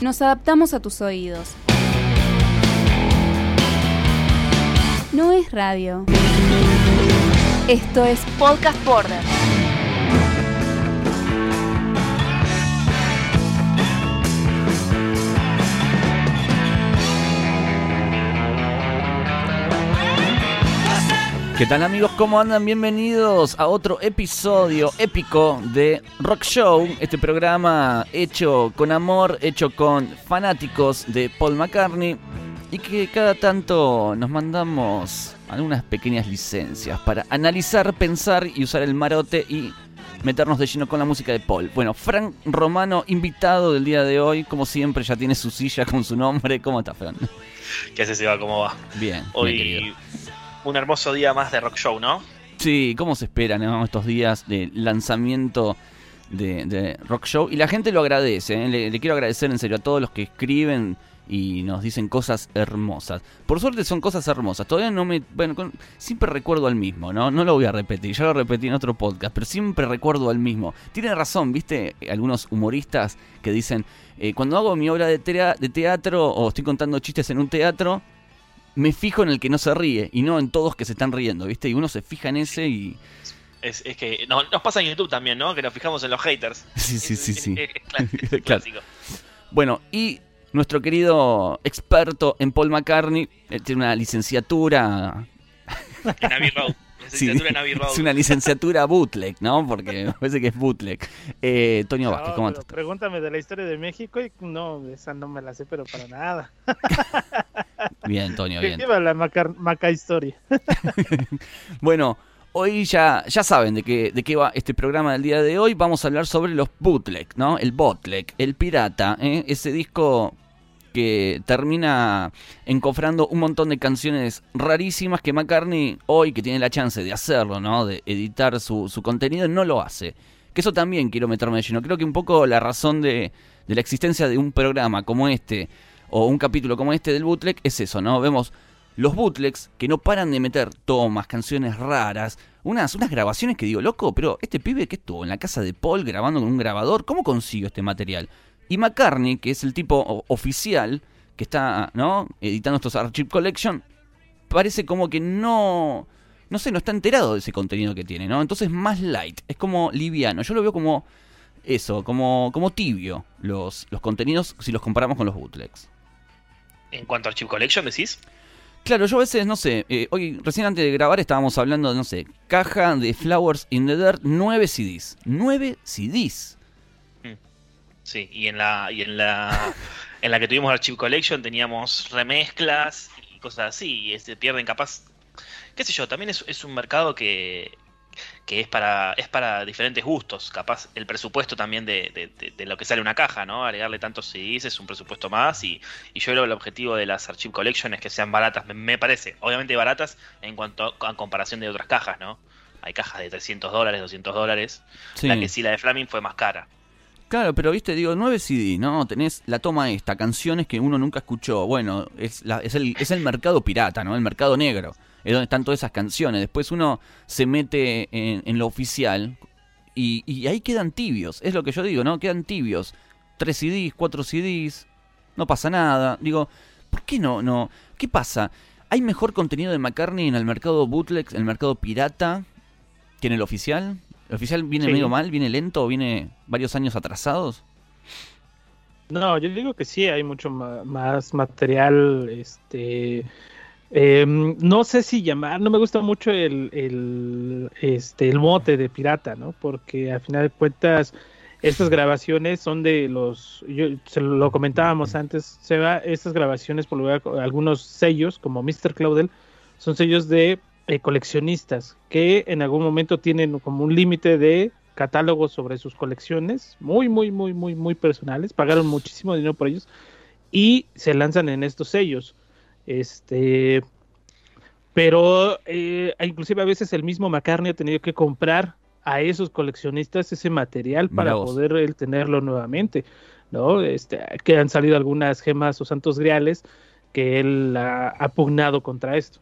Nos adaptamos a tus oídos. No es radio. Esto es Podcast Border. ¿Qué tal amigos? ¿Cómo andan? Bienvenidos a otro episodio épico de Rock Show, este programa hecho con amor, hecho con fanáticos de Paul McCartney y que cada tanto nos mandamos algunas pequeñas licencias para analizar, pensar y usar el marote y meternos de lleno con la música de Paul. Bueno, Frank Romano, invitado del día de hoy, como siempre ya tiene su silla con su nombre. ¿Cómo está, Frank? ¿Qué hace, Seba? ¿Cómo va? Bien, Hoy bien. Un hermoso día más de Rock Show, ¿no? Sí, ¿cómo se esperan ¿no? estos días de lanzamiento de, Rock Show? Y la gente lo agradece, ¿eh? le, quiero agradecer en serio a todos los que escriben y nos dicen cosas hermosas. Por suerte son cosas hermosas. Todavía no me... Bueno, con- siempre recuerdo al mismo, ¿no? No lo voy a repetir, ya lo repetí en otro podcast, pero siempre recuerdo al mismo. Tiene razón, ¿viste? Algunos humoristas que dicen, eh, cuando hago mi obra de teatro o estoy contando chistes en un teatro, me fijo en el que no se ríe y no en todos que se están riendo, ¿viste? Y uno se fija en ese y... Es, es que no, nos pasa en YouTube también, ¿no? Que nos fijamos en los haters. Sí, sí, sí, sí. Es, clásico. Bueno, y nuestro querido experto en Paul McCartney él tiene una licenciatura... En Abbey Road. Sí, Licenciatura en Abbey Road. es una licenciatura bootleg, ¿no? Porque me parece que es bootleg. Eh, Toño No, Vázquez, ¿cómo andas? pregúntame de la historia de México y no, esa no me la sé, pero para nada. Bien, Toño, ¿Qué bien. lleva la maca, maca historia? Bueno, hoy ya, ya saben de qué, de qué va este programa del día de hoy. Vamos a hablar sobre los bootleg, ¿no? El bootleg, el pirata, ¿eh? ese disco que termina encofrando un montón de canciones rarísimas que McCartney hoy que tiene la chance de hacerlo, ¿no? De editar su, su contenido, no lo hace. Que eso también quiero meterme de lleno. Creo que un poco la razón de, de la existencia de un programa como este o un capítulo como este del bootleg es eso, ¿no? Vemos los bootlegs que no paran de meter tomas, canciones raras, unas, unas grabaciones que digo, loco, pero este pibe que estuvo en la casa de Paul grabando con un grabador, ¿cómo consiguió este material? Y McCartney, que es el tipo oficial que está, ¿no? Editando estos Archive Collection, parece como que no, no sé, no está enterado de ese contenido que tiene, ¿no? Entonces más light, es como liviano. Yo lo veo como eso, como, como tibio los, los contenidos si los comparamos con los bootlegs. En cuanto a Chip Collection, decís. Claro, yo a veces, no sé, eh, hoy recién antes de grabar estábamos hablando de, no sé, caja de Flowers in the Dirt, 9 CDs. 9 CDs. Sí, y en la, y en la, en la que tuvimos Archive Collection teníamos remezclas y cosas así, y se pierden capaz. Qué sé yo, también es, es un mercado que, que es para, es para diferentes gustos. Capaz el presupuesto también de, de- de- de lo que sale una caja, ¿no? Agregarle tantos CDs es un presupuesto más. Y, y yo creo que el objetivo de las Archive Collection es que sean baratas, me, me parece. Obviamente baratas en cuanto a, a comparación de otras cajas, ¿no? Hay cajas de 300 dólares, 200 dólares. Sí. La que sí, la de Flaming fue más cara. Claro, pero viste, digo, 9 CD, ¿no? Tenés la toma esta, canciones que uno nunca escuchó. Bueno, es, la- es, el, es el mercado pirata, ¿no? El mercado negro. Es donde están todas esas canciones. Después uno se mete en, en lo oficial y, y ahí quedan tibios. Es lo que yo digo, ¿no? Quedan tibios. 3 CDs, 4 CDs, no pasa nada. Digo, ¿por qué no? no? ¿Qué pasa? ¿Hay mejor contenido de McCartney en el mercado bootleg, en el mercado pirata, que en el oficial? ¿El oficial viene Sí. medio mal, viene lento, viene varios años atrasados? No, yo digo que sí, hay mucho más material, este... em, no sé si llamar, no me gusta mucho el, el, este, el mote de pirata, ¿no? Porque al final de cuentas, estas grabaciones son de los, yo, se lo comentábamos antes, Seba, estas grabaciones por lo general, algunos sellos como Mr. Claudel son sellos de eh, coleccionistas que en algún momento tienen como un límite de catálogos sobre sus colecciones, muy, muy, muy, muy, muy personales, pagaron muchísimo dinero por ellos y se lanzan en estos sellos. Este, pero eh, inclusive a veces el mismo McCartney ha tenido que comprar a esos coleccionistas ese material para poder tenerlo nuevamente, ¿no? Este, que han salido algunas gemas o santos griales que él ha, ha pugnado contra esto.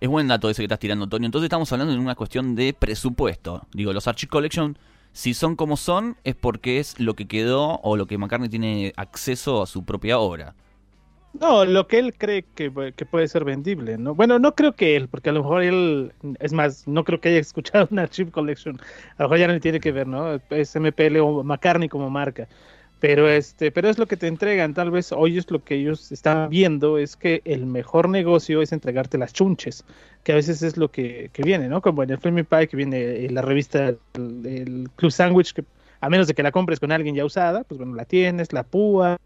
Es buen dato ese que estás tirando, Antonio. Entonces estamos hablando de una cuestión de presupuesto. Digo, los Archive Collection si son como son, es porque es lo que quedó o lo que McCartney tiene acceso a su propia obra. No, lo que él cree que, puede ser vendible, ¿no? Bueno, no creo que él, porque a lo mejor él, es más, no creo que haya escuchado una Chip Collection, a lo mejor ya no le tiene que ver, ¿no? Es MPL o McCartney como marca. Pero este, pero es lo que te entregan, tal vez hoy es lo que ellos están viendo, es que el mejor negocio es entregarte las chunches, que a veces es lo que, que viene, ¿no? Como en el Flaming Pie que viene en la revista el, Club Sandwich, que a menos de que la compres con alguien ya usada, pues bueno, la tienes, la púa,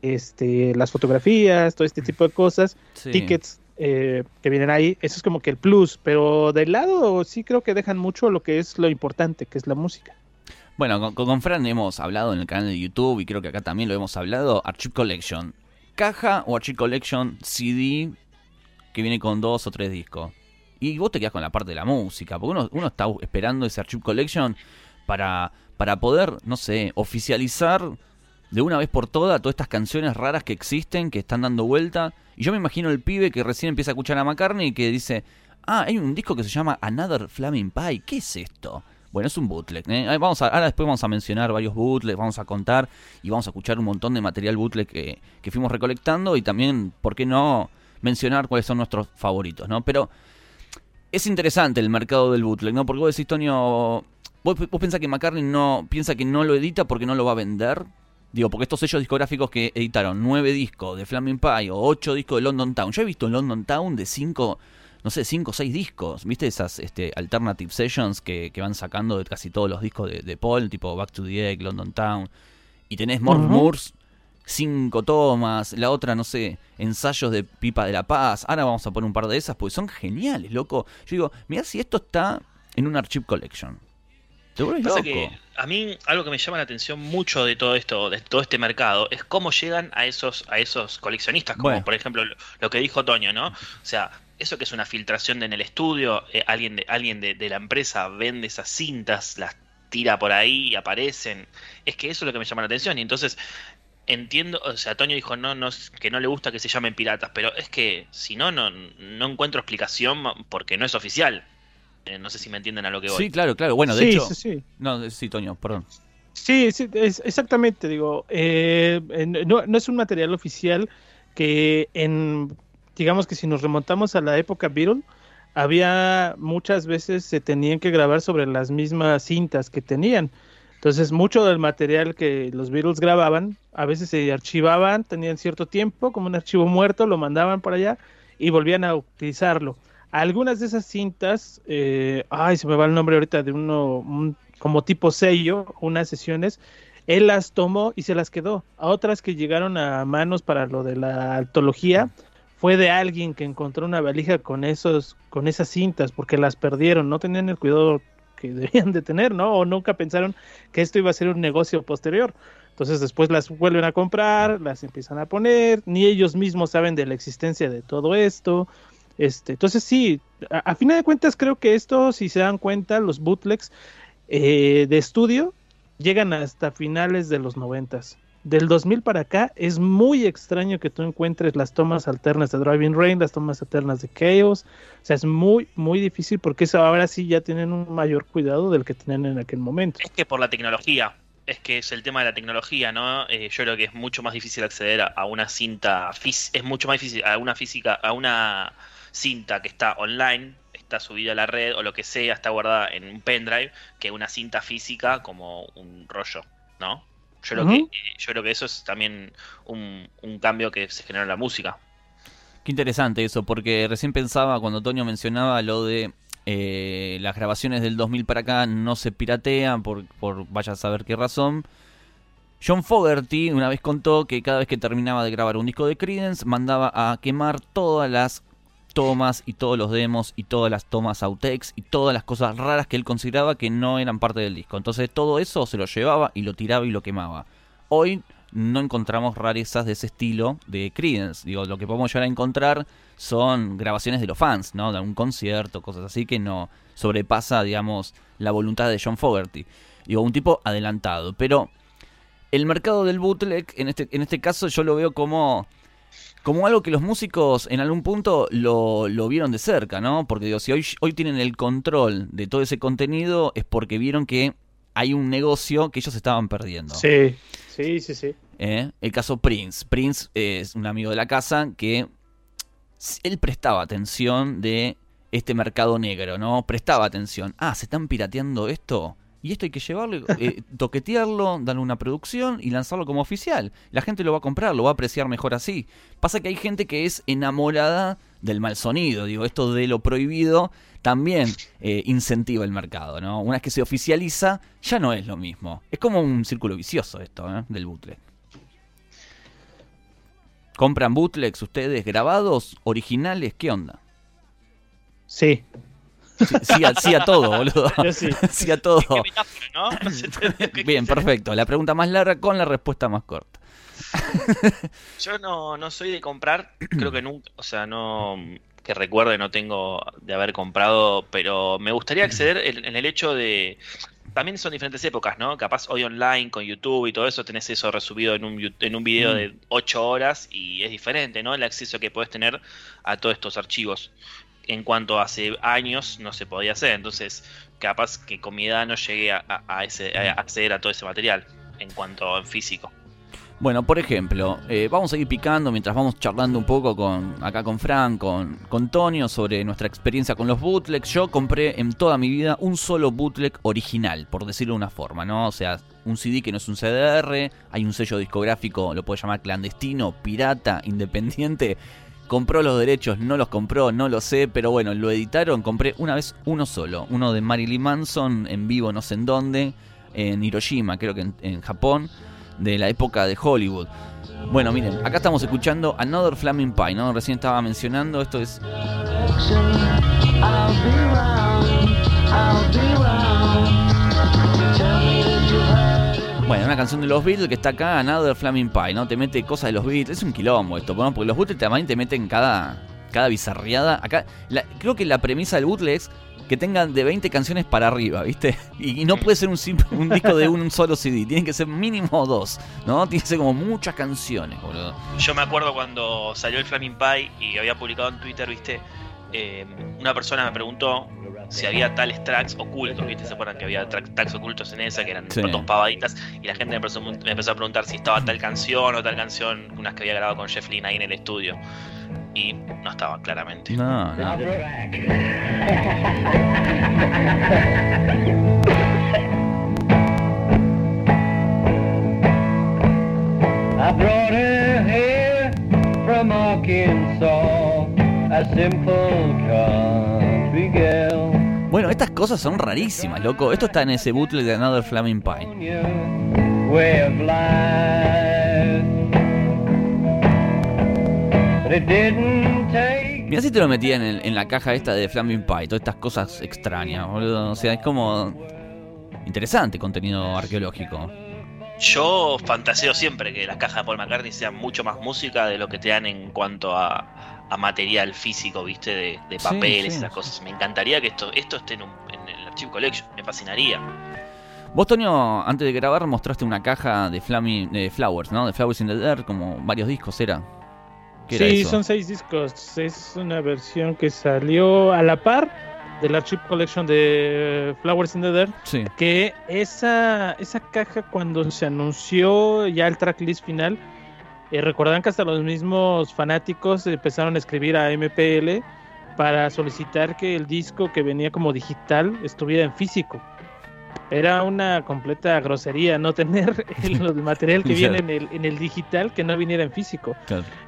este, las fotografías, todo este tipo de cosas, tickets eh, que vienen ahí, eso es como que el plus, pero del lado sí creo que dejan mucho lo que es lo importante, que es la música. Bueno, con, Fran hemos hablado en el canal de YouTube y creo que acá también lo hemos hablado. Archive Collection. ¿Caja o Archive Collection CD que viene con dos o tres discos? Y vos te quedas con la parte de la música, porque uno, uno está esperando ese Archive Collection para, para poder, no sé, oficializar de una vez por todas todas estas canciones raras que existen, que están dando vuelta. Y yo me imagino el pibe que recién empieza a escuchar a McCartney y que dice, ah, hay un disco que se llama Another Flaming Pie, ¿qué es esto? Bueno, es un bootleg. ¿eh? Vamos a, ahora después vamos a mencionar varios bootlegs, vamos a contar y vamos a escuchar un montón de material bootleg que, que fuimos recolectando y también, ¿por qué no mencionar cuáles son nuestros favoritos? ¿no? Pero es interesante el mercado del bootleg, ¿no? Porque vos decís, Tonio, vos, vos pensás que McCartney no piensa que no lo edita porque no lo va a vender. Digo, porque estos sellos discográficos que editaron nueve discos de Flaming Pie o ocho discos de London Town. Yo he visto London Town de cinco no sé, cinco o seis discos. ¿Viste esas este, alternative sessions que, van sacando de casi todos los discos de, Paul, tipo Back to the Egg, London Town? Y tenés More Moores, cinco tomas, la otra, no sé, ensayos de Pipa de la Paz. Ahora vamos a poner un par de esas, porque son geniales, loco. Yo digo, mira si esto está en un Archive Collection. ¿Te loco? Que a mí algo que me llama la atención mucho de todo esto, de todo este mercado, es cómo llegan a esos, a esos coleccionistas, como por ejemplo lo, que dijo Toño, ¿no? O sea, eso que es una filtración en el estudio, eh, alguien, de, alguien de, la empresa vende esas cintas, las tira por ahí y aparecen. Es que eso es lo que me llama la atención. Y entonces entiendo, o sea, Toño dijo no, no, que no le gusta que se llamen piratas, pero es que si no, no, no encuentro explicación porque no es oficial. Eh, no sé si me entienden a lo que voy. Sí, claro, claro. Bueno, de hecho. Sí, sí. No, sí, Toño, perdón. Sí, sí exactamente. Digo, eh, no, no es un material oficial que en digamos que si nos remontamos a la época Beatle, había muchas veces se tenían que grabar sobre las mismas cintas que tenían. Entonces, mucho del material que los Beatles grababan, a veces se archivaban, tenían cierto tiempo, como un archivo muerto, lo mandaban por allá y volvían a utilizarlo. Algunas de esas cintas, eh, ay, se me va el nombre ahorita de uno, como tipo sello, unas sesiones, él las tomó y se las quedó. A otras que llegaron a manos para lo de la antología, fue de alguien que encontró una valija con esos, con esas cintas, porque las perdieron, no tenían el cuidado que debían de tener, ¿no? O nunca pensaron que esto iba a ser un negocio posterior. Entonces después las vuelven a comprar, las empiezan a poner, ni ellos mismos saben de la existencia de todo esto. Este, entonces sí, a, fin de cuentas creo que esto, si se dan cuenta, los bootlegs eh, de estudio llegan hasta finales de los noventas del 2000 para acá es muy extraño que tú encuentres las tomas alternas de Driving Rain, las tomas alternas de Chaos. O sea, es muy, muy difícil porque eso ahora sí ya tienen un mayor cuidado del que tenían en aquel momento. Es que por la tecnología, es que es el tema de la tecnología, ¿no? Eh, yo creo que es mucho más difícil acceder a, una cinta, es mucho más difícil a una física, a una cinta que está online, está subida a la red o lo que sea, está guardada en un pendrive, que una cinta física como un rollo, ¿no? Yo creo, que, yo creo que eso es también un, cambio que se genera en la música. Qué interesante eso, porque recién pensaba cuando Toño mencionaba lo de eh, las grabaciones del 2000 para acá no se piratean por, por vaya a saber qué razón. John Fogerty una vez contó que cada vez que terminaba de grabar un disco de Creedence mandaba a quemar todas las tomas y todos los demos y todas las tomas outtakes y todas las cosas raras que él consideraba que no eran parte del disco. Entonces todo eso se lo llevaba y lo tiraba y lo quemaba. Hoy no encontramos rarezas de ese estilo de Creedence. Digo, lo que podemos llegar a encontrar son grabaciones de los fans, ¿no? De un concierto, cosas así que no sobrepasa, digamos, la voluntad de John Fogerty. Digo, un tipo adelantado. Pero el mercado del bootleg, en este, en este caso, yo lo veo como como algo que los músicos en algún punto lo, lo vieron de cerca, ¿no? Porque digo, si hoy, hoy tienen el control de todo ese contenido es porque vieron que hay un negocio que ellos estaban perdiendo. Sí, sí, sí, sí. ¿Eh? El caso Prince. Prince es un amigo de la casa que él prestaba atención de este mercado negro, ¿no? Prestaba atención. Ah, se están pirateando esto. Y esto hay que llevarlo, eh, toquetearlo, darle una producción y lanzarlo como oficial. La gente lo va a comprar, lo va a apreciar mejor así. Pasa que hay gente que es enamorada del mal sonido. Digo, esto de lo prohibido también eh, incentiva el mercado, ¿no? Una vez que se oficializa, ya no es lo mismo. Es como un círculo vicioso esto, ¿eh? Del bootleg. ¿Compran bootlegs ustedes grabados, originales? ¿Qué onda? Sí. Sí, a, todo, boludo. sí. a todo. Bien, perfecto. La pregunta más larga con la respuesta más corta. Yo no, no soy de comprar, creo que nunca, o sea, no que recuerde no tengo de haber comprado, pero me gustaría acceder en, el hecho de también son diferentes épocas, ¿no? Capaz hoy online con YouTube y todo eso tenés eso resubido en un, en un video de 8 horas y es diferente, ¿no? El acceso que puedes tener a todos estos archivos en cuanto hace años no se podía hacer. Entonces, capaz que con mi edad no llegué a, ese, acceder a todo ese material en cuanto en físico. Bueno, por ejemplo, eh, vamos a ir picando mientras vamos charlando un poco con acá con Frank, con, con sobre nuestra experiencia con los bootlegs. Yo compré en toda mi vida un solo bootleg original, por decirlo de una forma, ¿no? O sea, un CD que no es un CDR, hay un sello discográfico, lo puedo llamar clandestino, pirata, independiente, compró los derechos, no los compró, no lo sé, pero bueno, lo editaron, compré una vez uno solo, uno de Marilyn Manson en vivo no sé en dónde, en Hiroshima, creo que en, Japón, de la época de Hollywood. Bueno, miren, acá estamos escuchando Another Flaming Pie, ¿no? Recién estaba mencionando, esto es... Bueno, una canción de los Beatles que está acá, Another Flaming Pie, ¿no? Te mete cosas de los Beatles. Es un quilombo esto, ¿no? Porque los Beatles también te meten cada, cada bizarriada. Acá, creo que la premisa del bootleg es que tengan de 20 canciones para arriba, ¿viste? Y, no puede ser un, un disco de un, solo CD, tienen que ser mínimo dos, ¿no? Tiene que ser como muchas canciones, boludo. Yo me acuerdo cuando salió el Flaming Pie y había publicado en Twitter, ¿viste? Eh, una persona me preguntó si había tales tracks ocultos, ¿viste? Se acuerdan que había tracks ocultos en esa, que eran dos pavaditas, y la gente me empezó, a preguntar si estaba tal canción o tal canción, unas que había grabado con Jeff Lynne ahí en el estudio. Y no estaba, claramente. No, no. I brought her here from Arkansas, a simple country girl. Bueno, estas cosas son rarísimas, loco. Esto está en ese bootleg de Another Flaming Pie. Mira si te lo metía en, la caja esta de Flaming Pie, todas estas cosas extrañas, boludo. O sea, es como interesante contenido arqueológico. Yo fantaseo siempre que las cajas de Paul McCartney sean mucho más música de lo que te dan en cuanto a, material físico, viste, de, papeles, y esas cosas. Me encantaría que esto, esto esté en, el Archive Collection, me fascinaría. Vos, Toño, antes de grabar mostraste una caja de, de Flowers, ¿no? De Flowers in the Dirt, como varios discos, ¿era? sí, son seis discos. Es una versión que salió a la par del Archive Collection de Flowers in the Dirt. Sí. Que esa, esa caja, cuando se anunció ya el tracklist final, eh, recordarán que hasta los mismos fanáticos empezaron a escribir a MPL para solicitar que el disco que venía como digital estuviera en físico. Era una completa grosería no tener el, material que viene en el, en el, digital que no viniera en físico.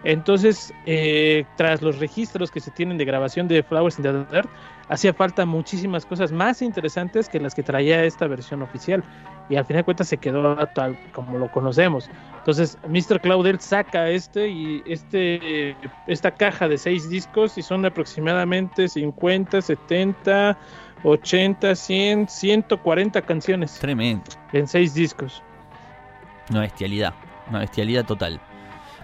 Entonces, eh, tras los registros que se tienen de grabación de Flowers in the Dirt, hacía falta muchísimas cosas más interesantes que las que traía esta versión oficial. Y al final de cuentas se quedó tal como lo conocemos. Entonces, Mr. Claudel saca este y este esta caja de seis discos y son aproximadamente 50, 70, 80, 100, 140 canciones. Tremendo. En seis discos. Una bestialidad, una bestialidad total.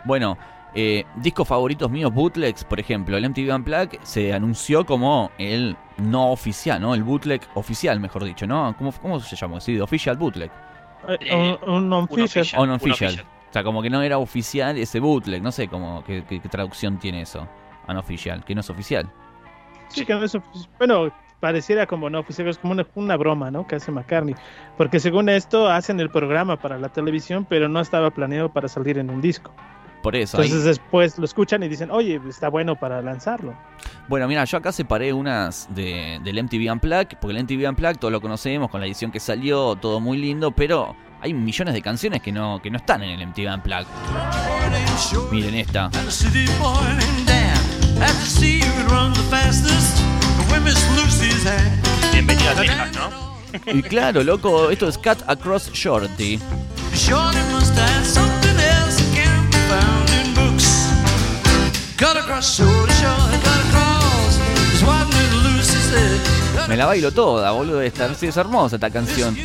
Bueno, eh, discos favoritos míos, bootlegs, por ejemplo, el MTV Unplugged se anunció como el no oficial, ¿no? El bootleg oficial, mejor dicho, ¿no? ¿Cómo, cómo se llama? Sí, official bootleg. Eh, un, un, official. Un official. O sea, como que no era oficial ese bootleg. No sé cómo, qué, qué- qué traducción tiene eso. Unoficial, que no es oficial. Sí, que no es ofici- bueno, pareciera como no oficial, es como una, una broma, ¿no? Que hace McCartney. Porque según esto hacen el programa para la televisión, pero no estaba planeado para salir en un disco. Por eso. ahí- Entonces después lo escuchan y dicen, oye, está bueno para lanzarlo. Bueno, mira, yo acá separé unas de, del MTV Unplugged, porque el MTV Unplugged todos lo conocemos con la edición que salió, todo muy lindo, pero hay millones de canciones que no, que no están en el MTV Unplugged. Miren esta. Bienvenido a Texas, ¿no? Y claro, loco, esto es Cut Across Shorty. Me la bailo toda, boludo, esta. Sí, es hermosa esta canción.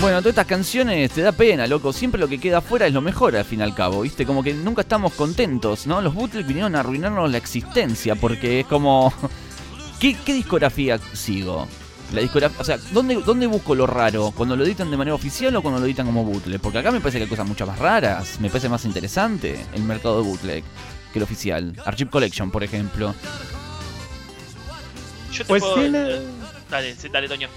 Bueno, todas estas canciones te da pena, loco. Siempre lo que queda afuera es lo mejor al fin y al cabo, ¿viste? Como que nunca estamos contentos, ¿no? Los bootlegs vinieron a arruinarnos la existencia porque es como... ¿Qué, qué discografía sigo? La discografía, o sea, ¿dónde, ¿dónde busco lo raro? ¿Cuando lo editan de manera oficial o cuando lo editan como bootleg? Porque acá me parece que hay cosas mucho más raras. Me parece más interesante el mercado de bootleg que el oficial. Archive Collection, por ejemplo. Yo te Pues puedo- tiene- Dale, dale, Toño.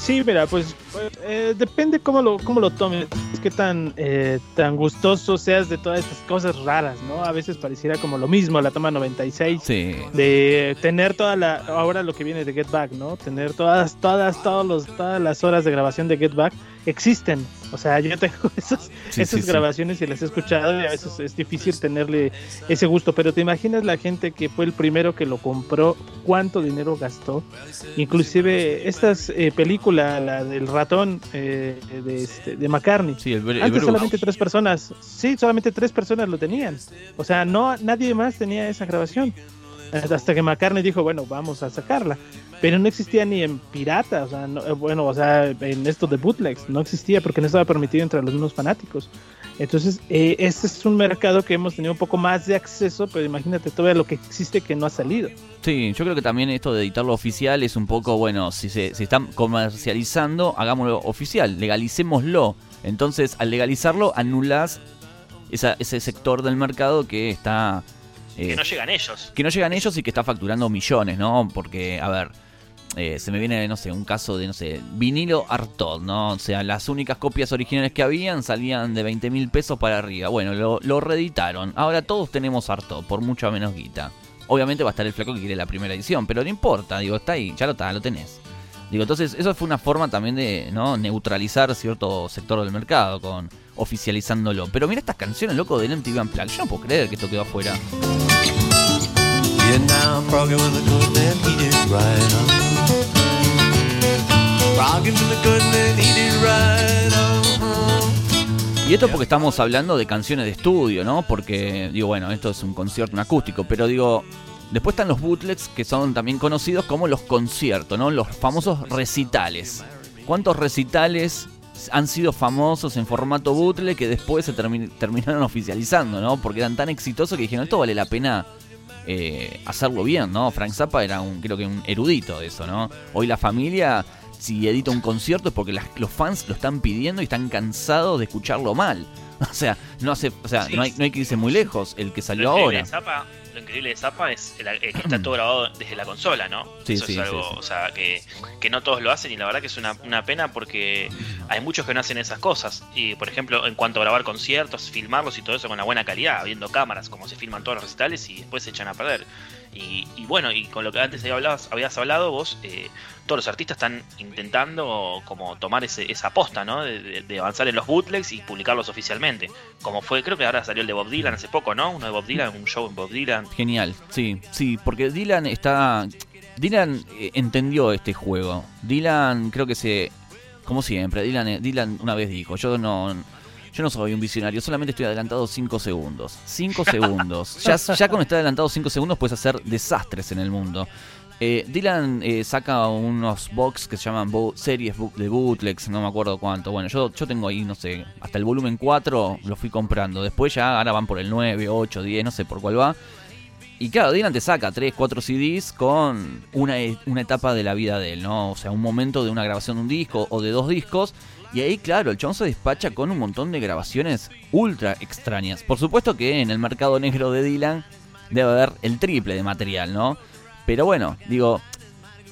Sí, mira, pues eh, depende cómo lo, cómo lo tomes, qué tan, eh, tan gustoso seas de todas estas cosas raras, ¿no? A veces pareciera como lo mismo la toma 96, Sí. de tener toda la, ahora lo que viene de Get Back, ¿no? Tener todas, todas, todos los, todas las horas de grabación de Get Back existen. O sea, yo tengo esas, Sí, esas sí, sí. grabaciones y las he escuchado y a veces es difícil tenerle ese gusto, pero te imaginas la gente que fue el primero que lo compró, cuánto dinero gastó, inclusive estas eh, película, la del ratón eh, de, este, de McCartney. El, el Antes solamente tres personas, sí, solamente tres personas lo tenían. O sea, no nadie más tenía esa grabación. Hasta que McCartney dijo, bueno, vamos a sacarla. Pero no existía ni en pirata, o sea, no- eh, bueno, o sea, en esto de bootlegs, no existía porque no estaba permitido entre los mismos fanáticos. Entonces, eh, este es un mercado que hemos tenido un poco más de acceso, pero imagínate todavía lo que existe que no ha salido. Sí, yo creo que también esto de editarlo oficial es un poco, bueno, si se, se están comercializando, hagámoslo oficial, legalicémoslo. Entonces, al legalizarlo, anulás esa- ese sector del mercado que está... eh, Que no llegan ellos. que no llegan ellos y que está facturando millones, ¿no? Porque, a ver, eh, se me viene, no sé, un caso de, no sé, vinilo Artod, ¿no? O sea, las únicas copias originales que habían salían de 20 mil pesos para arriba. Bueno, lo, lo reeditaron. Ahora todos tenemos Artod, por mucha menos guita. Obviamente va a estar el flaco que quiere la primera edición, pero no importa, digo, está ahí, ya lo está, lo tenés. Digo, entonces eso fue una forma también de ¿no? neutralizar cierto sector del mercado con oficializándolo. Pero mira estas canciones, loco, del MTV Unplugged. Yo no puedo creer que esto quedó afuera. Y esto porque estamos hablando de canciones de estudio, ¿no? Porque, digo, bueno, esto es un concierto, un acústico, pero digo, después están los bootlegs que son también conocidos como los conciertos, ¿no? Los famosos recitales. ¿Cuántos recitales han sido famosos en formato bootleg que después se termi- terminaron oficializando, ¿no? Porque eran tan exitosos que dijeron, esto vale la pena eh, hacerlo bien, ¿no? Frank Zappa era un, creo que un erudito de eso, ¿no? Hoy la familia, si edita un concierto es porque las- los fans lo están pidiendo y están cansados de escucharlo mal. O sea, no hace, o sea, Sí. no hay, no hay que irse muy lejos, el que salió Lo ahora. de Zappa, lo increíble de Zappa es el- el que está todo grabado desde la consola, ¿no? Sí, Eso sí, es algo, o sea, que, que no todos lo hacen y la verdad que es una, una pena porque hay muchos que no hacen esas cosas. Y por ejemplo, en cuanto a grabar conciertos, filmarlos y todo eso con una buena calidad, viendo cámaras, como se filman todos los recitales y después se echan a perder. Y, y bueno, y con lo que antes hablabas, habías hablado vos, eh, todos los artistas están intentando como tomar ese, esa aposta, ¿no? De, avanzar en los bootlegs y publicarlos oficialmente. Como fue, creo que ahora salió el de Bob Dylan hace poco, ¿no? Uno de Bob Dylan, un show en Bob Dylan. Genial, sí, sí, porque Dylan está... Dylan eh, entendió este juego. Dylan creo que se... Como siempre, Dylan, eh, Dylan una vez dijo, yo no... Yo no soy un visionario, solamente estoy adelantado 5 segundos. 5 segundos. Ya, ya con estar adelantado 5 segundos puedes hacer desastres en el mundo. Eh, Dylan eh, saca unos box que se llaman bo- series de bootlegs, no me acuerdo cuánto. Bueno, yo, yo tengo ahí, no sé, hasta el volumen 4 lo fui comprando. Después ya ahora van por el 9, 8, 10, no sé por cuál va. y claro, Dylan te saca 3, 4 CDs con una, e- una etapa de la vida de él, ¿no? O sea, un momento de una grabación de un disco o de dos discos. Y ahí, claro, el chabón se despacha con un montón de grabaciones ultra extrañas. Por supuesto que en el mercado negro de Dylan debe haber el triple de material, ¿no? Pero bueno, digo,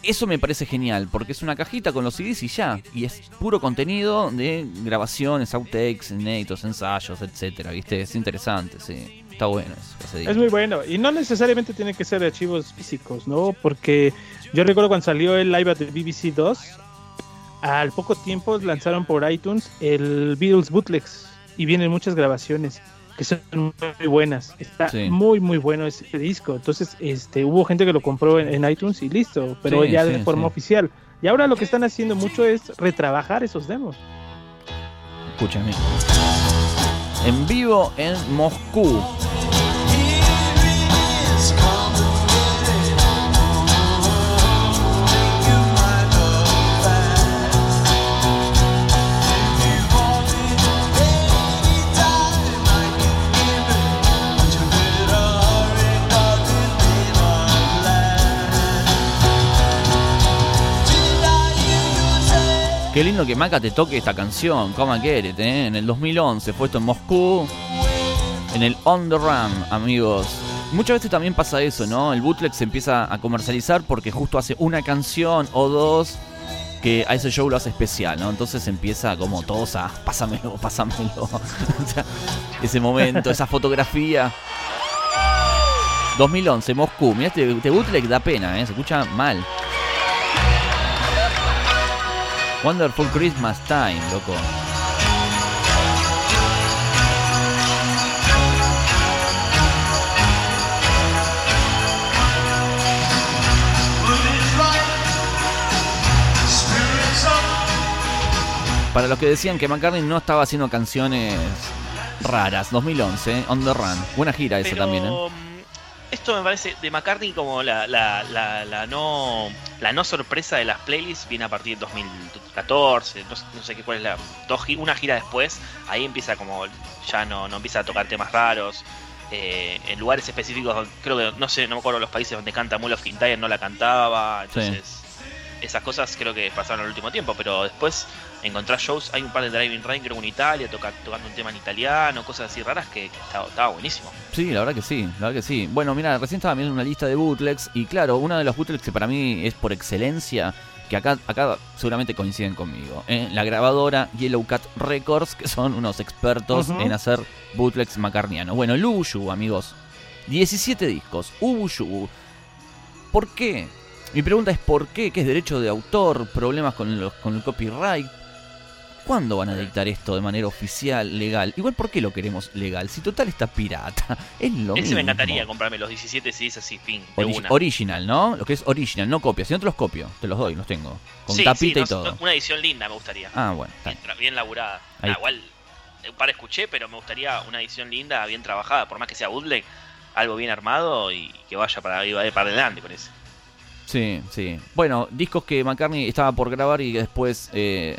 eso me parece genial, porque es una cajita con los CDs y ya. Y es puro contenido de grabaciones, outtakes, inéditos, ensayos, etcétera, ¿viste? Es interesante, sí. Está bueno eso. Es muy bueno. Y no necesariamente tiene que ser de archivos físicos, ¿no? Porque yo recuerdo cuando salió el live the BBC 2, al poco tiempo lanzaron por iTunes el Beatles Bootlegs. Y vienen muchas grabaciones que son muy buenas. Está Sí. muy, muy bueno ese disco. Entonces, este, hubo gente que lo compró en, en iTunes y listo. Pero Sí, ya sí, de forma oficial. Y ahora lo que están haciendo mucho es retrabajar esos demos. Escúchame. En vivo en Moscú. Qué lindo que Maca te toque esta canción, Come Get It, ¿eh? En el 2011 fue esto en Moscú. En el On The Run, amigos. Muchas veces también pasa eso, ¿no? El bootleg se empieza a comercializar porque justo hace una canción o dos que a ese show lo hace especial, ¿no? Entonces empieza como todos a pásamelo, pásamelo. Ese momento, esa fotografía. 2011, Moscú. Mirá, este, este bootleg da pena, ¿eh? Se escucha mal. Wonderful Christmas Time, loco. Para los que decían que McCartney no estaba haciendo canciones raras, 2011, On The Run. Buena gira esa Pero, también, ¿eh? Esto me parece de McCartney como la, la, la, la no la no sorpresa de las playlists viene a partir de 2014, no, sé- no sé qué cuál es la dos, una gira después, ahí empieza como ya no, no empieza a tocar temas raros. eh, en lugares específicos, creo que no sé, no me acuerdo los países donde canta Mull of Kintyre no la cantaba, entonces esas cosas creo que pasaron el último tiempo, pero después encontrar shows, hay un par de Driving Rain creo en Italia, toca, tocando un tema en italiano, cosas así raras que, que estaba, estaba buenísimo. Sí, la verdad que sí, la verdad que sí. Bueno, mira, recién estaba viendo una lista de bootlegs y claro, uno de los bootlegs que para mí es por excelencia, que acá, acá seguramente coinciden conmigo, ¿eh? la grabadora Yellow Cat Records, que son unos expertos en hacer bootlegs macarnianos. Bueno, el amigos, 17 discos, Ubushu. ¿Por qué? Mi pregunta es ¿por qué? ¿Qué es derecho de autor? ¿Problemas con, los, con el copyright? ¿Cuándo van a dictar esto de manera oficial, legal? Igual, ¿por qué lo queremos legal? Si total está pirata. Es lo Ese mismo. me encantaría comprarme los 17 CDs así, fin, de una. original, ¿no? Lo que es original, no copia. Si no te los copio, te los doy, los tengo. Con Sí, tapita sí, y no todo. Una edición linda me gustaría. Ah, bueno. bien, laburada. Igual, un par escuché, pero me gustaría una edición linda, bien trabajada, por más que sea bootleg, algo bien armado y que vaya para, vaya para adelante con ese. Sí, sí. Bueno, discos que McCartney estaba por grabar y después eh,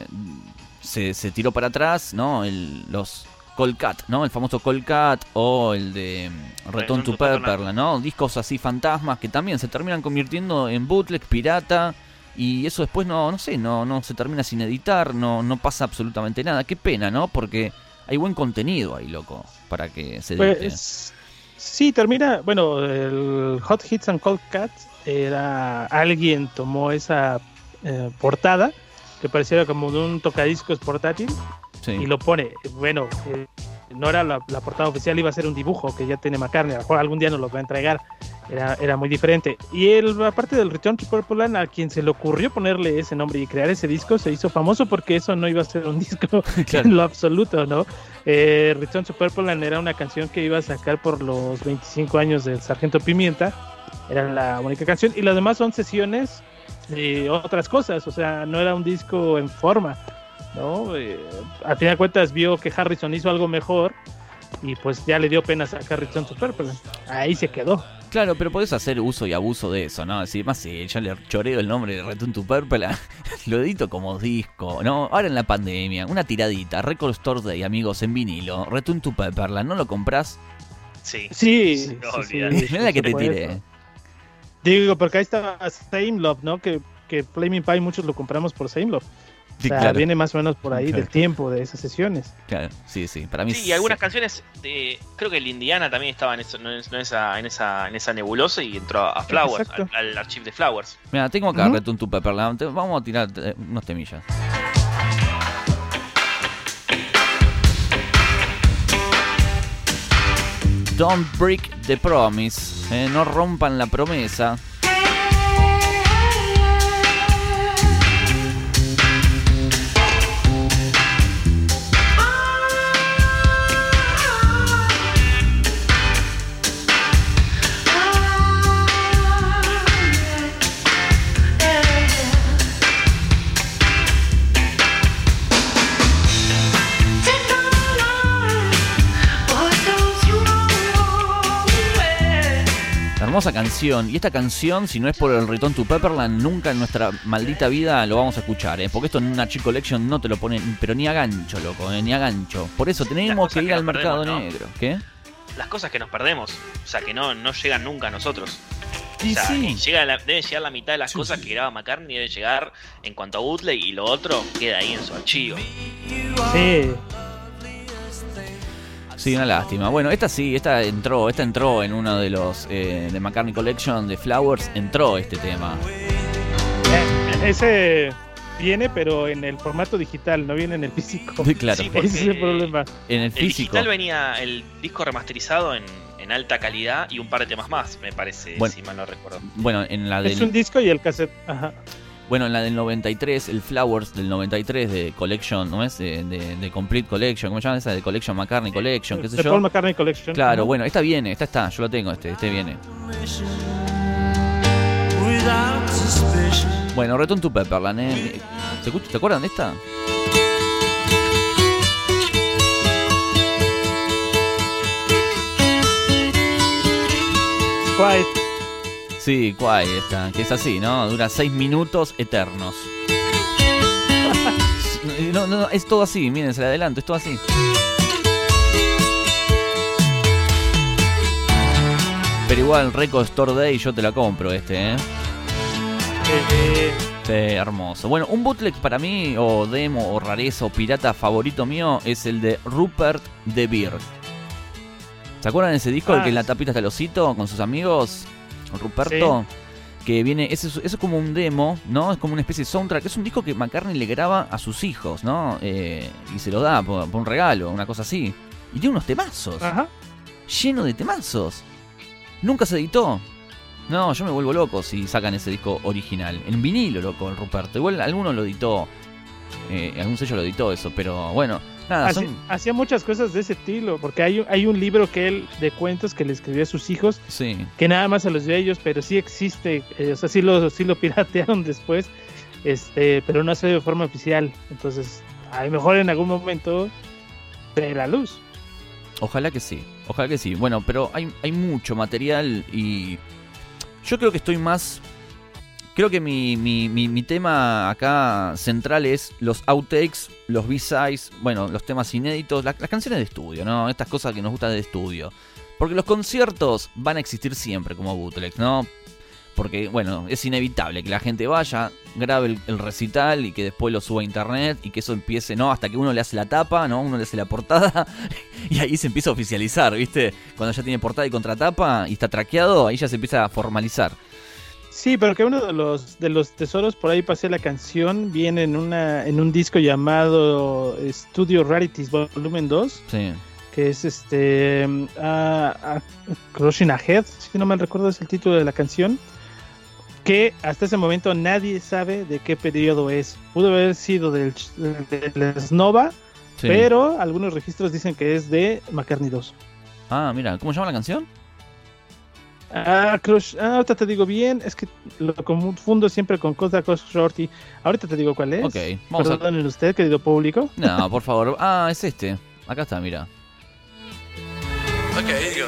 se, se tiró para atrás, ¿no? El, los Colcat, ¿no? El famoso Colcat o el de mm, Return to Pepperland, ¿no? Discos así fantasmas que también se terminan convirtiendo en bootleg, pirata. Y eso después no, no sé, no, no se termina sin editar, no, no pasa absolutamente nada. Qué pena, ¿no? Porque hay buen contenido ahí, loco, para que se edite. Pues sí, termina, bueno, el Hot Hits and Cold Cats era alguien tomó esa eh, portada que pareciera como de un tocadiscos portátil Sí. y lo pone, bueno, eh, no era la, la portada oficial, iba a ser un dibujo que ya tiene McCartney, a lo mejor algún día nos lo va a entregar, era, era muy diferente. Y el, aparte del Return to Purple Land, a quien se le ocurrió ponerle ese nombre y crear ese disco, se hizo famoso porque eso no iba a ser un disco Claro. en lo absoluto, ¿no? Eh, Return to Purple Land era una canción que iba a sacar por los 25 años del Sargento Pimienta, era la única canción, y las demás son sesiones de otras cosas, o sea, no era un disco en forma, ¿no? Eh, a fin de cuentas vio que Harrison hizo algo mejor y pues ya le dio pena sacar Return to Purple Land. Ahí se quedó. Claro, pero podés hacer uso y abuso de eso, ¿no? Decir, más si yo le choreo el nombre de Return to Purple, lo edito como disco, ¿no? Ahora en la pandemia, una tiradita, Record Store Day, amigos, en vinilo, Return to Pepperland, ¿no lo compras? Sí. Sí, Sí, no. Mira la que te tiré. Digo, porque ahí está Same Love, ¿no? Que, que Flaming Pie muchos lo compramos por Same Love. Sí, o sea, claro. viene más o menos por ahí Claro. del tiempo de esas sesiones. Claro, sí, sí. Para mí Sí, y algunas canciones de. Creo que el Indiana también estaba en, eso, no en, no en esa, en, esa, en esa nebulosa y entró a Flowers, al, al archivo de Flowers. Mira, tengo acá Ujú. Red to Pepperland. Vamos a tirar eh, unos temillas. Don't break the promise. eh, no rompan la promesa. Hermosa canción. Y esta canción, si no es por el Return to Pepperland, nunca en nuestra maldita vida lo vamos a escuchar, ¿eh? Porque esto en una Chick Collection no te lo ponen, pero ni a gancho, loco, ¿eh? Ni a gancho. Por eso tenemos que ir que al mercado perdemos, ¿no? negro. ¿Qué? Las cosas que nos perdemos, o sea, que no, no llegan nunca a nosotros. Y o sea, sí. llega la- debe llegar la mitad de las cosas que graba McCartney, debe llegar en cuanto a bootleg y lo otro queda ahí en su archivo. Sí, Sí, una lástima. Bueno, esta sí, esta entró, esta entró en uno de los eh, de McCartney Collection de Flowers, entró este tema. Eh, ese viene, pero en el formato digital, no viene en el físico. Sí, claro. Sí, Ese es el problema. En el El físico. digital venía el disco remasterizado en, en alta calidad y un par de temas más, me parece, Bueno. si mal no recuerdo. Bueno, en la Es un del disco y el cassette. Ajá. Bueno, en la del 93, el Flowers del 93 de Collection, ¿no es? De, de- de Complete Collection, ¿cómo se llama esa? De Collection McCartney Collection, qué sé The yo. Paul McCartney Collection. Claro, bueno, esta viene, esta está, yo la tengo, este, este viene. Bueno, Return to Pepperland, ¿eh? ¿Se, escucha- ¿Se acuerdan de esta? Quiet. Sí, ¿cuál esta? Que es así, ¿no? Dura seis minutos eternos. No, no, no, es todo así, miren, se le adelanto, es todo así. Pero igual, Record Store Day yo te la compro este, ¿eh? Sí, hermoso. Bueno, un bootleg para mí, o demo, o rareza, o pirata favorito mío, es el de Rupert De Beer. ¿Se acuerdan de ese disco? el Ah, que en la tapita está el osito con sus amigos? Ruperto. Que viene, ese es- eso es como un demo, ¿no? Es como una especie de soundtrack. Es un disco que McCartney le graba a sus hijos, ¿no? Eh, y se lo da por, por un regalo, una cosa así. Y tiene unos temazos, Ajá. lleno de temazos. Nunca se editó. No, yo me vuelvo loco si sacan ese disco original. En vinilo, loco, el Ruperto. Igual alguno lo editó. eh, algún sello lo editó eso, pero bueno. Nada, Hacía, son. hacía muchas cosas de ese estilo, porque hay, hay un libro que él de cuentos que le escribió a sus hijos, Sí. que nada más se los dio a ellos, pero sí existe, eh, o sea, sí lo, sí lo piratearon después, este, pero no ha salido de forma oficial. Entonces, a lo mejor en algún momento de la luz. Ojalá que sí, ojalá que sí. Bueno, pero hay, hay mucho material y yo creo que estoy más... Creo que mi, mi, mi, tema acá central es los outtakes, los B-sides, bueno, los temas inéditos, la- las canciones de estudio, ¿no? Estas cosas que nos gustan de estudio. Porque los conciertos van a existir siempre como bootlegs, ¿no? Porque, bueno, es inevitable que la gente vaya, grabe el, el recital y que después lo suba a internet y que eso empiece, ¿no? Hasta que uno le hace la tapa, ¿no? Uno le hace la portada y ahí se empieza a oficializar, ¿viste? Cuando ya tiene portada y contratapa y está traqueado, ahí ya se empieza a formalizar. Sí, pero que uno de los de los tesoros por ahí pasé la canción viene en una en un disco llamado Studio Rarities Volumen 2, Sí. que es este ah, ah, Crushing Ahead, si no mal recuerdo es el título de la canción, que hasta ese momento nadie sabe de qué periodo es. Pudo haber sido del, del Snova, sí. pero algunos registros dicen que es de McCartney 2. Ah, mira, ¿cómo se llama la canción? Ah, Crush, ah, ahorita te digo bien, es que lo confundo siempre con Costa Crush Shorty. Ahorita te digo cuál es. Ok, vamos a... Perdonen usted, querido público. No, por favor. Ah, es este. Acá está, mira. Okay,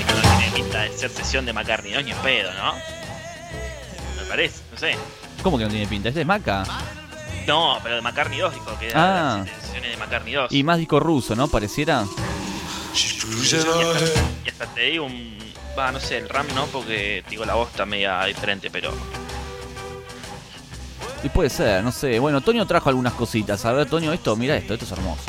Esto no tiene pinta de ser sesión de McCartney, no ni en pedo, ¿no? Me parece, no sé. ¿Cómo que no tiene pinta? Este es Maca. No, pero de McCartney 2 dijo que Ah. las sesiones de McCartney 2. Y más disco ruso, ¿no? Pareciera. Y hasta, ahead. y hasta te digo un. Va, no sé, el RAM no, porque digo la voz está media diferente, pero. Y puede ser, no sé. Bueno, Toño trajo algunas cositas. A ver, Toño, esto, mira esto, esto es hermoso.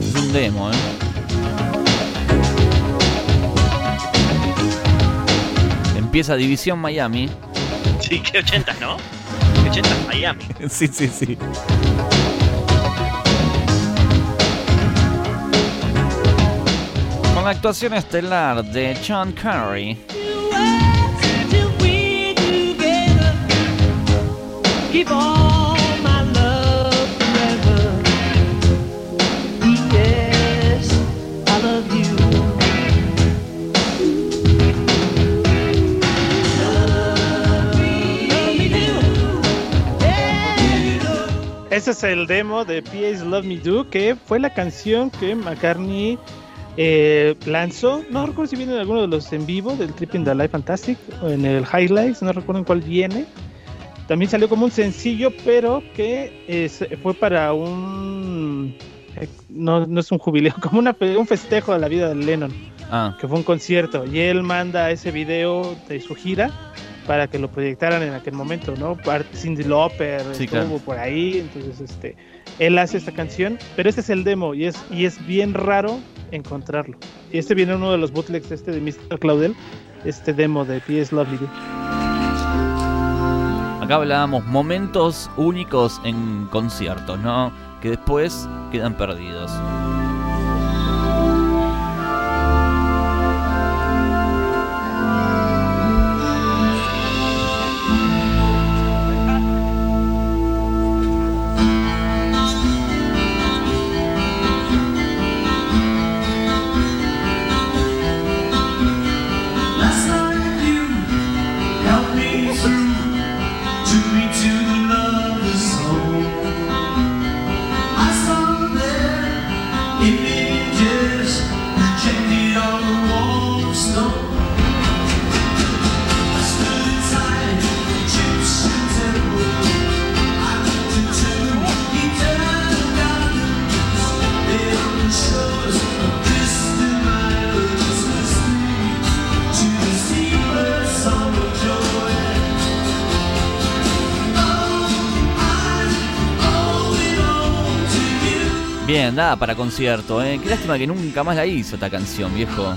Es un demo, ¿eh? Empieza División Miami. Sí, que 80, ¿no? Que 80 Miami. sí, sí, sí. Con la actuación estelar de John Curry. Ese es el demo de P.A.'s Love Me Do, que fue la canción que McCartney eh, lanzó. No recuerdo si viene en alguno de los en vivo del Tripping the Life Fantastic o en el Highlights, no recuerdo en cuál viene. También salió como un sencillo, pero que fue para un. eh, No, no es un jubileo, como una, un festejo de la vida de Lennon Ah, que fue un concierto y él manda ese video de su gira para que lo proyectaran en aquel momento, ¿no? Cindy Lauper Sí, estuvo claro. por ahí, entonces este él hace esta canción, pero este es el demo y es y es bien raro encontrarlo. Y este viene en uno de los bootlegs este de Mr. Claudel, este demo de P.S. Lovely. Acá hablábamos momentos únicos en conciertos, ¿no? Que después quedan perdidos. Bien, nada para concierto, ¿eh? Qué lástima que nunca más la hizo esta canción, viejo.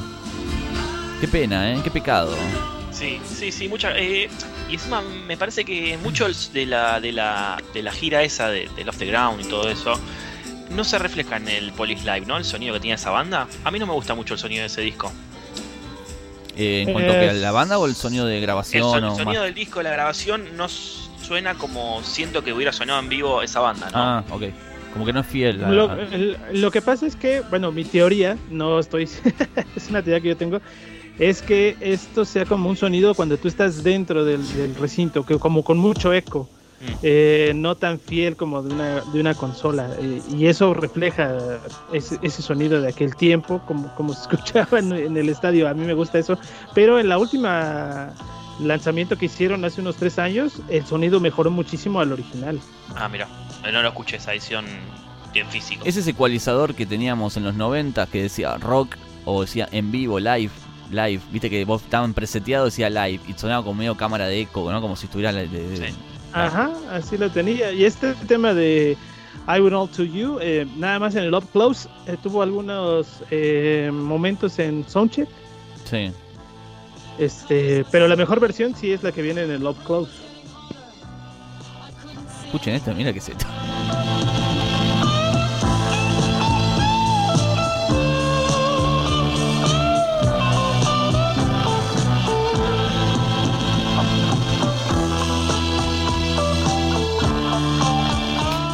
Qué pena, ¿eh? Qué pecado. Sí, sí, sí, mucha. eh, y encima me parece que mucho de la, de la, de la gira esa de, de Love the Ground y todo eso no se refleja en el Police Live, ¿no? El sonido que tiene esa banda. A mí no me gusta mucho el sonido de ese disco. Eh, en cuanto que a Es- la banda o el sonido de El, grabación el sonido más. del disco, la grabación, no suena como siento que hubiera sonado en vivo esa banda, ¿no? Ah, ok. Como que no es fiel. a- Lo, lo que pasa es que, bueno, mi teoría, no estoy, es una teoría que yo tengo, es que esto sea como un sonido cuando tú estás dentro del, del recinto, que como con mucho eco, Mm. eh, no tan fiel como de una, de una consola, eh, y eso refleja ese, ese sonido de aquel tiempo, como, como se escuchaba en, en el estadio, a mí me gusta eso, pero en la última lanzamiento que hicieron hace unos tres años, el sonido mejoró muchísimo al original. Ah, mira, no lo escuché esa edición en físico. Es ese ecualizador que teníamos en los 90 que decía rock o decía en vivo, live, live. Viste que vos estaban preseteado decía live y sonaba como medio cámara de eco, ¿no? Como si estuviera de- de- de- Sí. Ajá, así lo tenía. Y este tema de I Will All To You, eh, nada más en el Up Close, eh, tuvo algunos eh, momentos en Soundcheck, Sí. este, pero la mejor versión sí es la que viene en el Up Close. Escuchen esto, mira que es esto.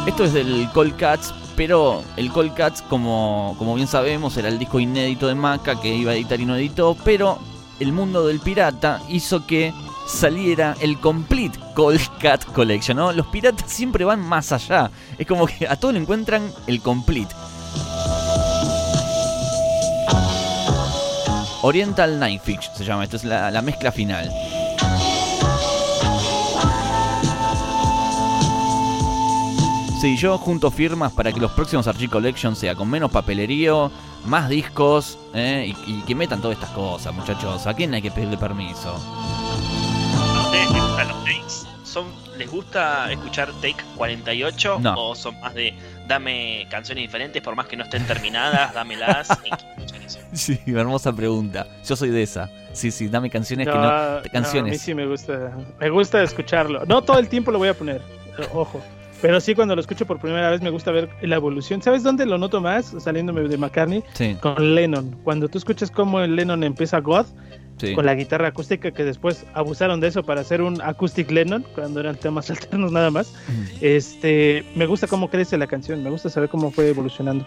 Esto es del Cold Cats, Pero el Cold Cats, como, como bien sabemos, era el disco inédito de Maca que iba a editar y no editó. Pero el mundo del pirata hizo que saliera el Complete Cold Cat Collection. ¿no? Los piratas siempre van más allá. Es como que a todos le encuentran el Complete. Oriental Night Fish se llama, esta es la, la mezcla final. Sí, yo junto firmas para que los próximos Archie Collection sea con menos papelerío, más discos eh, y que metan todas estas cosas, muchachos. ¿A quién hay que pedirle permiso? Takes? ¿Son, ¿Les gusta escuchar Take 48? No. ¿O son más de dame canciones diferentes por más que no estén terminadas, dámelas y escuchen eso? Sí, hermosa pregunta. Yo soy de esa. Sí, sí, dame canciones que No, no. no, a mí canciones. sí me gusta. Me gusta escucharlo. No todo el tiempo lo voy a poner, eh, ojo. Pero sí cuando lo escucho por primera vez me gusta ver la evolución. ¿Sabes dónde lo noto más? Saliéndome de McCartney. Sí, Con Lennon. Cuando tú escuchas cómo el Lennon empieza God sí. con la guitarra acústica, que después abusaron de eso para hacer un acoustic Lennon, cuando eran temas alternos nada más. Este, me gusta cómo crece la canción, me gusta saber cómo fue evolucionando.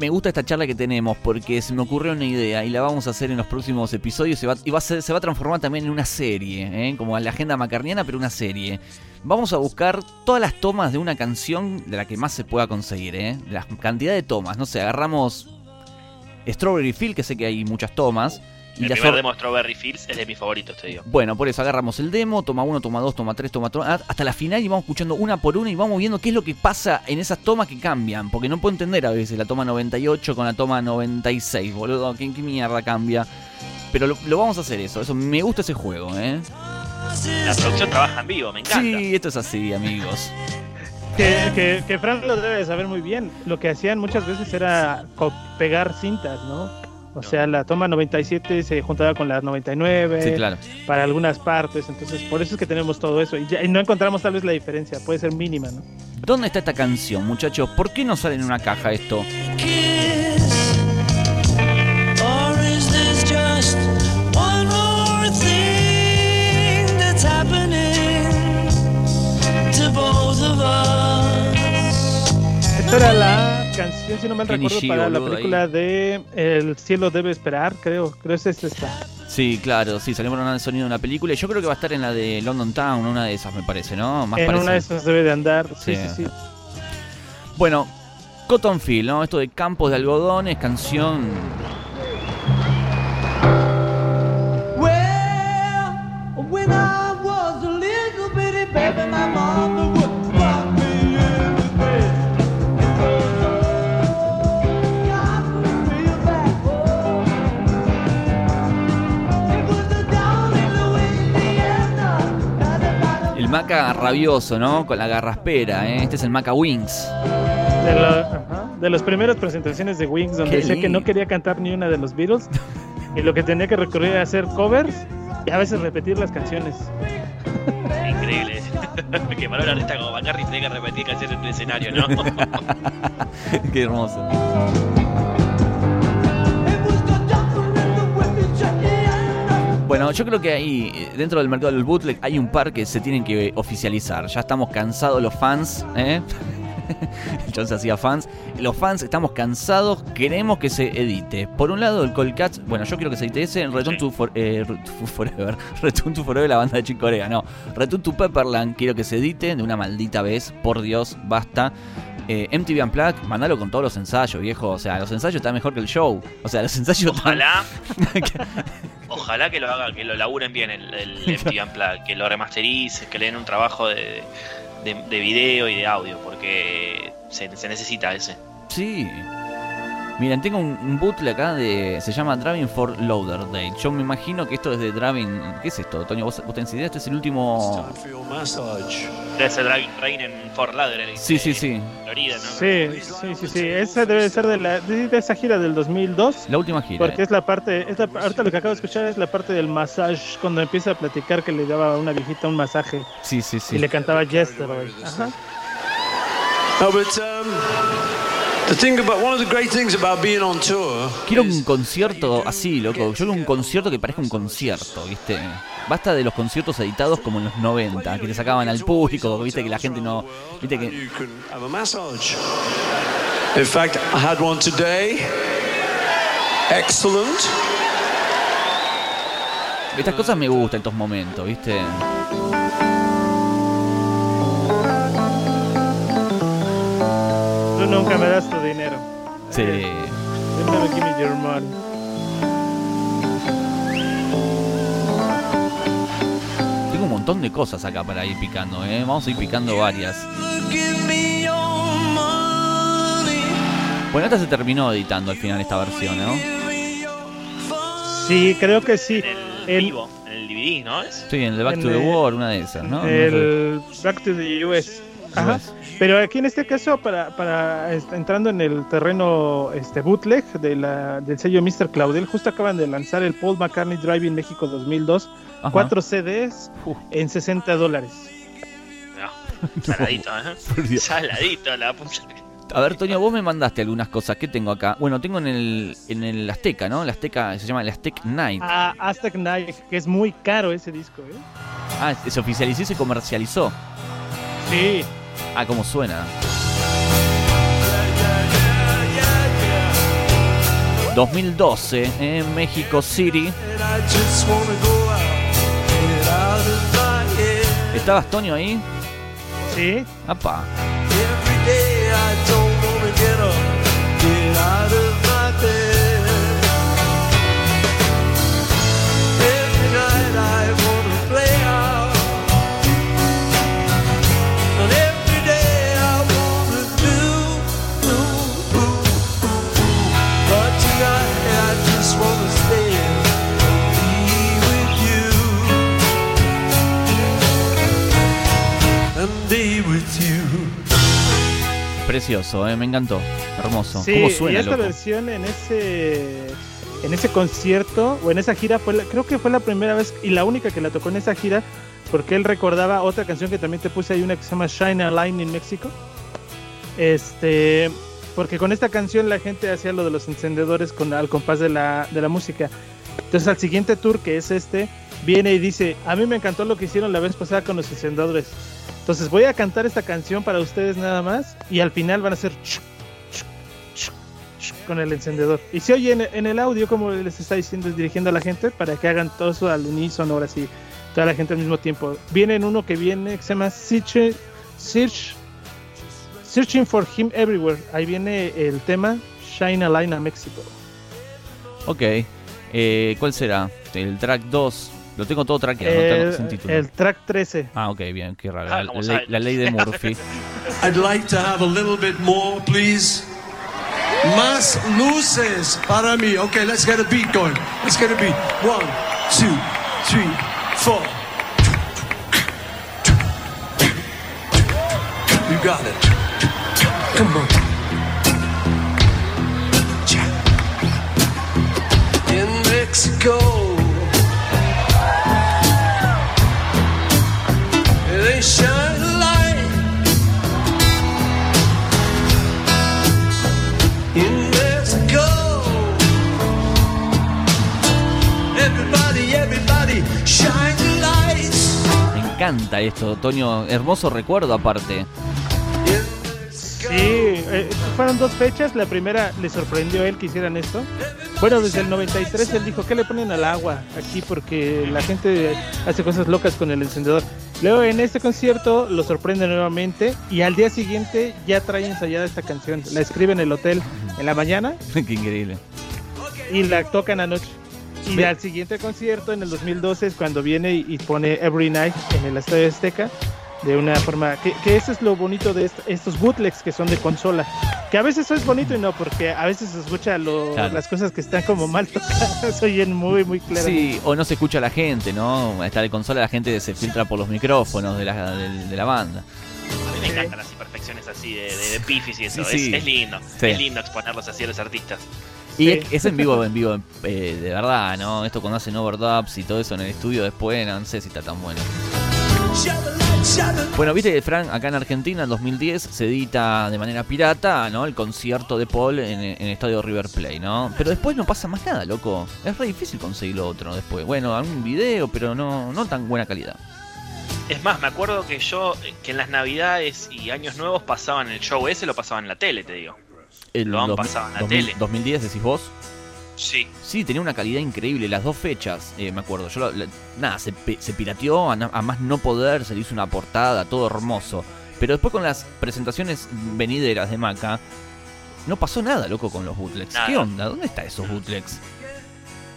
Me gusta esta charla que tenemos porque se me ocurrió una idea y la vamos a hacer en los próximos episodios se va, y va a ser- se va a transformar también en una serie, ¿eh? como la agenda macarniana, pero una serie. Vamos a buscar todas las tomas de una canción de la que más se pueda conseguir, ¿eh? la cantidad de tomas. No sé, agarramos Strawberry Field, que sé que hay muchas tomas. Y El la primer sor- demo Strawberry Fields es de mis favoritos, te digo. Bueno, por eso agarramos el demo, toma uno, toma dos, toma tres, toma cuatro, hasta la final y vamos escuchando una por una y vamos viendo qué es lo que pasa en esas tomas que cambian. Porque no puedo entender a veces la toma 98 con la toma 96, boludo. ¿Qué, qué mierda cambia? Pero lo, lo vamos a hacer eso, eso me gusta ese juego, ¿eh? La producción trabaja en vivo, me encanta. Sí, esto es así, amigos. Que, que, que Fran lo debe de saber muy bien. Lo que hacían muchas veces era pegar cintas, ¿no? O sea, la toma 97 se juntaba con la 99 Sí, claro. para algunas partes. Entonces, por eso es que tenemos todo eso. Y, ya- y no encontramos tal vez la diferencia. Puede ser mínima, ¿no? ¿Dónde está esta canción, muchachos? ¿Por qué no sale en una caja esto? kiss? Or is this just one more thing that's happening to both of us? Esta era la canción, si no mal recuerdo, G, para la película de El cielo debe esperar, creo. Creo que es esta. Sí, claro, sí, salió por de sonido de una película y yo creo que va a estar en la de London Town, una de esas me parece, ¿no? Más en parece. una de esas debe de andar. Sí, Sí. sí, sí. Bueno, Cotton Field, ¿no? Esto de campos de algodones, canción. Maca rabioso, ¿no? Con la garraspera, ¿eh? Este es el maca Wings. De, la- ajá, de las primeras presentaciones de Wings, donde Qué decía que no quería cantar ni una de los Beatles. y lo que tenía que recurrir era hacer covers y a veces repetir las canciones. Increíble. que para un artista como McCartney tiene que repetir canciones en el escenario, ¿no? Qué hermoso. Bueno, yo creo que ahí, eh, dentro del mercado del bootleg, hay un par que se tienen que oficializar. Ya estamos cansados los fans, ¿eh? Se hacía fans. Los fans estamos cansados, queremos que se edite. Por un lado, el Cold Cats, bueno, yo quiero que se edite ese, Return to, For- eh, Forever. Return to Forever, la banda de Chick Corea, no. Return to Pepperland, quiero que se edite de una maldita vez, por Dios, basta. Eh, MTV Unplugged, mandalo con todos los ensayos, viejo. O sea, los ensayos están mejor que el show. O sea, los ensayos están. Ojalá. Ojalá que lo haga, que lo laburen bien el, el MTV Unplugged, que lo remastericen, que le den un trabajo de, de, de video y de audio, porque se, se necesita ese. Sí. Miren, tengo un, un bootleg acá de. Se llama Driving for Lauderdale. Yo me imagino que esto es de Driving. ¿Qué es esto, Toño? ¿Vos, vos tenés idea? Este es el último. Debe ser Driving Rain en Fort Lauderdale. Sí, sí, eh, sí. Florida, ¿no? Sí, sí, sí, sí. Esa debe ser de, la, de, de esa gira del 2002. La última gira. Porque es la parte, es la- ahorita lo que acabo de escuchar es la parte del masaje, cuando empieza a platicar que le daba a una viejita un masaje Sí, sí, sí. y le cantaba Yesterday. Ajá. No, but um, Quiero un concierto así, loco. Yo quiero un concierto que parezca un concierto, ¿viste? Basta de los conciertos editados como en los 90, que te sacaban al público, ¿viste? Que la gente no. ¿Viste que.? In fact, I had one today. Excellent. Estas cosas me gustan, estos momentos, ¿viste? Nunca me das tu dinero. Sí. Never give me your money. Tengo un montón de cosas acá para ir picando, ¿eh? Vamos a ir picando varias. Bueno, esta se terminó editando al final esta versión, ¿no? Sí, creo que sí. En el El- vivo, en el DVD, ¿no es? Sí, en el Back En to the el- War, una de esas, ¿no? El Back to the US. Ajá. Pero aquí en este caso, para, para entrando en el terreno este bootleg de la, del sello Mr. Claudel, justo acaban de lanzar el Paul McCartney Drive in México 2002, Ajá. cuatro CDs Uf. en 60 dólares. No, saladito, ¿eh? Saladito la puta. A ver, Toño, vos me mandaste algunas cosas. ¿Qué tengo acá? Bueno, tengo en el, en el Azteca, ¿no? El Azteca se llama el Aztec Night. A Aztec Night, que es muy caro ese disco, ¿eh? Ah, se oficializó y se comercializó. Sí. Ah, cómo suena. 2012 en México City. ¿Estabas Toño ahí? Sí. Apa. Precioso, ¿eh? me encantó. Hermoso. Sí, ¿Cómo y suena, esta loco? versión en ese en ese concierto o en esa gira fue la- creo que fue la primera vez y la única que la tocó en esa gira porque él recordaba otra canción que también te puse ahí una que se llama Shine a Line in México. Este, porque con esta canción la gente hacía lo de los encendedores con al compás de la de la música. Entonces al siguiente tour que es este viene y dice, "A mí me encantó lo que hicieron la vez pasada con los encendedores." Entonces voy a cantar esta canción para ustedes nada más y al final van a hacer chuc, chuc, chuc, con el encendedor. Y se oye en, el audio como les está diciendo, dirigiendo a la gente para que hagan todo eso al unísono, ahora sí, toda la gente al mismo tiempo. Viene en uno que viene que se llama Search, Search, Searching for Him Everywhere. Ahí viene el tema Shine a Line a México. Ok. Eh, ¿Cuál será? El track 2. Lo tengo todo trackeado, no tengo sin El, título. el track 13. Ah, ok, bien, qué raro. Ah, La, ¿cómo la- la ley de Murphy. I'd like to have a little bit more, please. Más luces para mí. Okay, let's get a beat going. Let's get a beat. One, two, three, four. You got it. Come on. In Mexico. Encanta esto, Toño. Hermoso recuerdo aparte. in Sí, eh, fueron dos fechas. La primera le sorprendió a él que hicieran esto. Bueno, desde el 93 él dijo que le ponen al agua aquí porque la gente hace cosas locas con el encendedor. Luego en este concierto lo sorprende nuevamente y al día siguiente ya trae ensayada esta canción. La escribe en el hotel en la mañana qué increíble. y la tocan anoche. Y Ve- al siguiente concierto en el 2012 es cuando viene y, y pone Every Night en el Estadio Azteca de una forma que, que eso es lo bonito de est- estos bootlegs que son de consola que a veces es bonito y no porque a veces se escucha lo- Claro. las cosas que están como mal tocadas oyen muy muy claras Sí, o no se escucha a la gente, ¿no? Está de consola, la gente se filtra por los micrófonos de la, de, de la banda. A mí me encantan las imperfecciones así de, de, de pifis y eso. Sí, sí. Es, es lindo. Sí. Es lindo exponerlos así a los artistas. Y Sí. es, es en vivo, en vivo, eh, de verdad, ¿no? Esto cuando hacen overdubs y todo eso en el estudio después, no, no sé si está tan bueno. Bueno, viste que Frank, acá en Argentina en 2010 se edita de manera pirata, ¿no? El concierto de Paul en, en el estadio River Plate, ¿no? Pero después no pasa más nada, loco. Es re difícil conseguir lo otro después. Bueno, algún video, pero no, no tan buena calidad. Es más, me acuerdo que yo, que en las navidades y años nuevos pasaban el show ese, lo pasaban en la tele, te digo. El Lo han pasado en la 2000 tele. 2010 decís vos. Sí. Sí, tenía una calidad increíble, las dos fechas, eh, me acuerdo. Yo la- la- nada, se, se pirateó a, más no poder, se le hizo una portada, todo hermoso. Pero después con las presentaciones venideras de Maca, no pasó nada, loco, con los bootlegs. Nada. ¿Qué onda? ¿Dónde están esos bootlegs?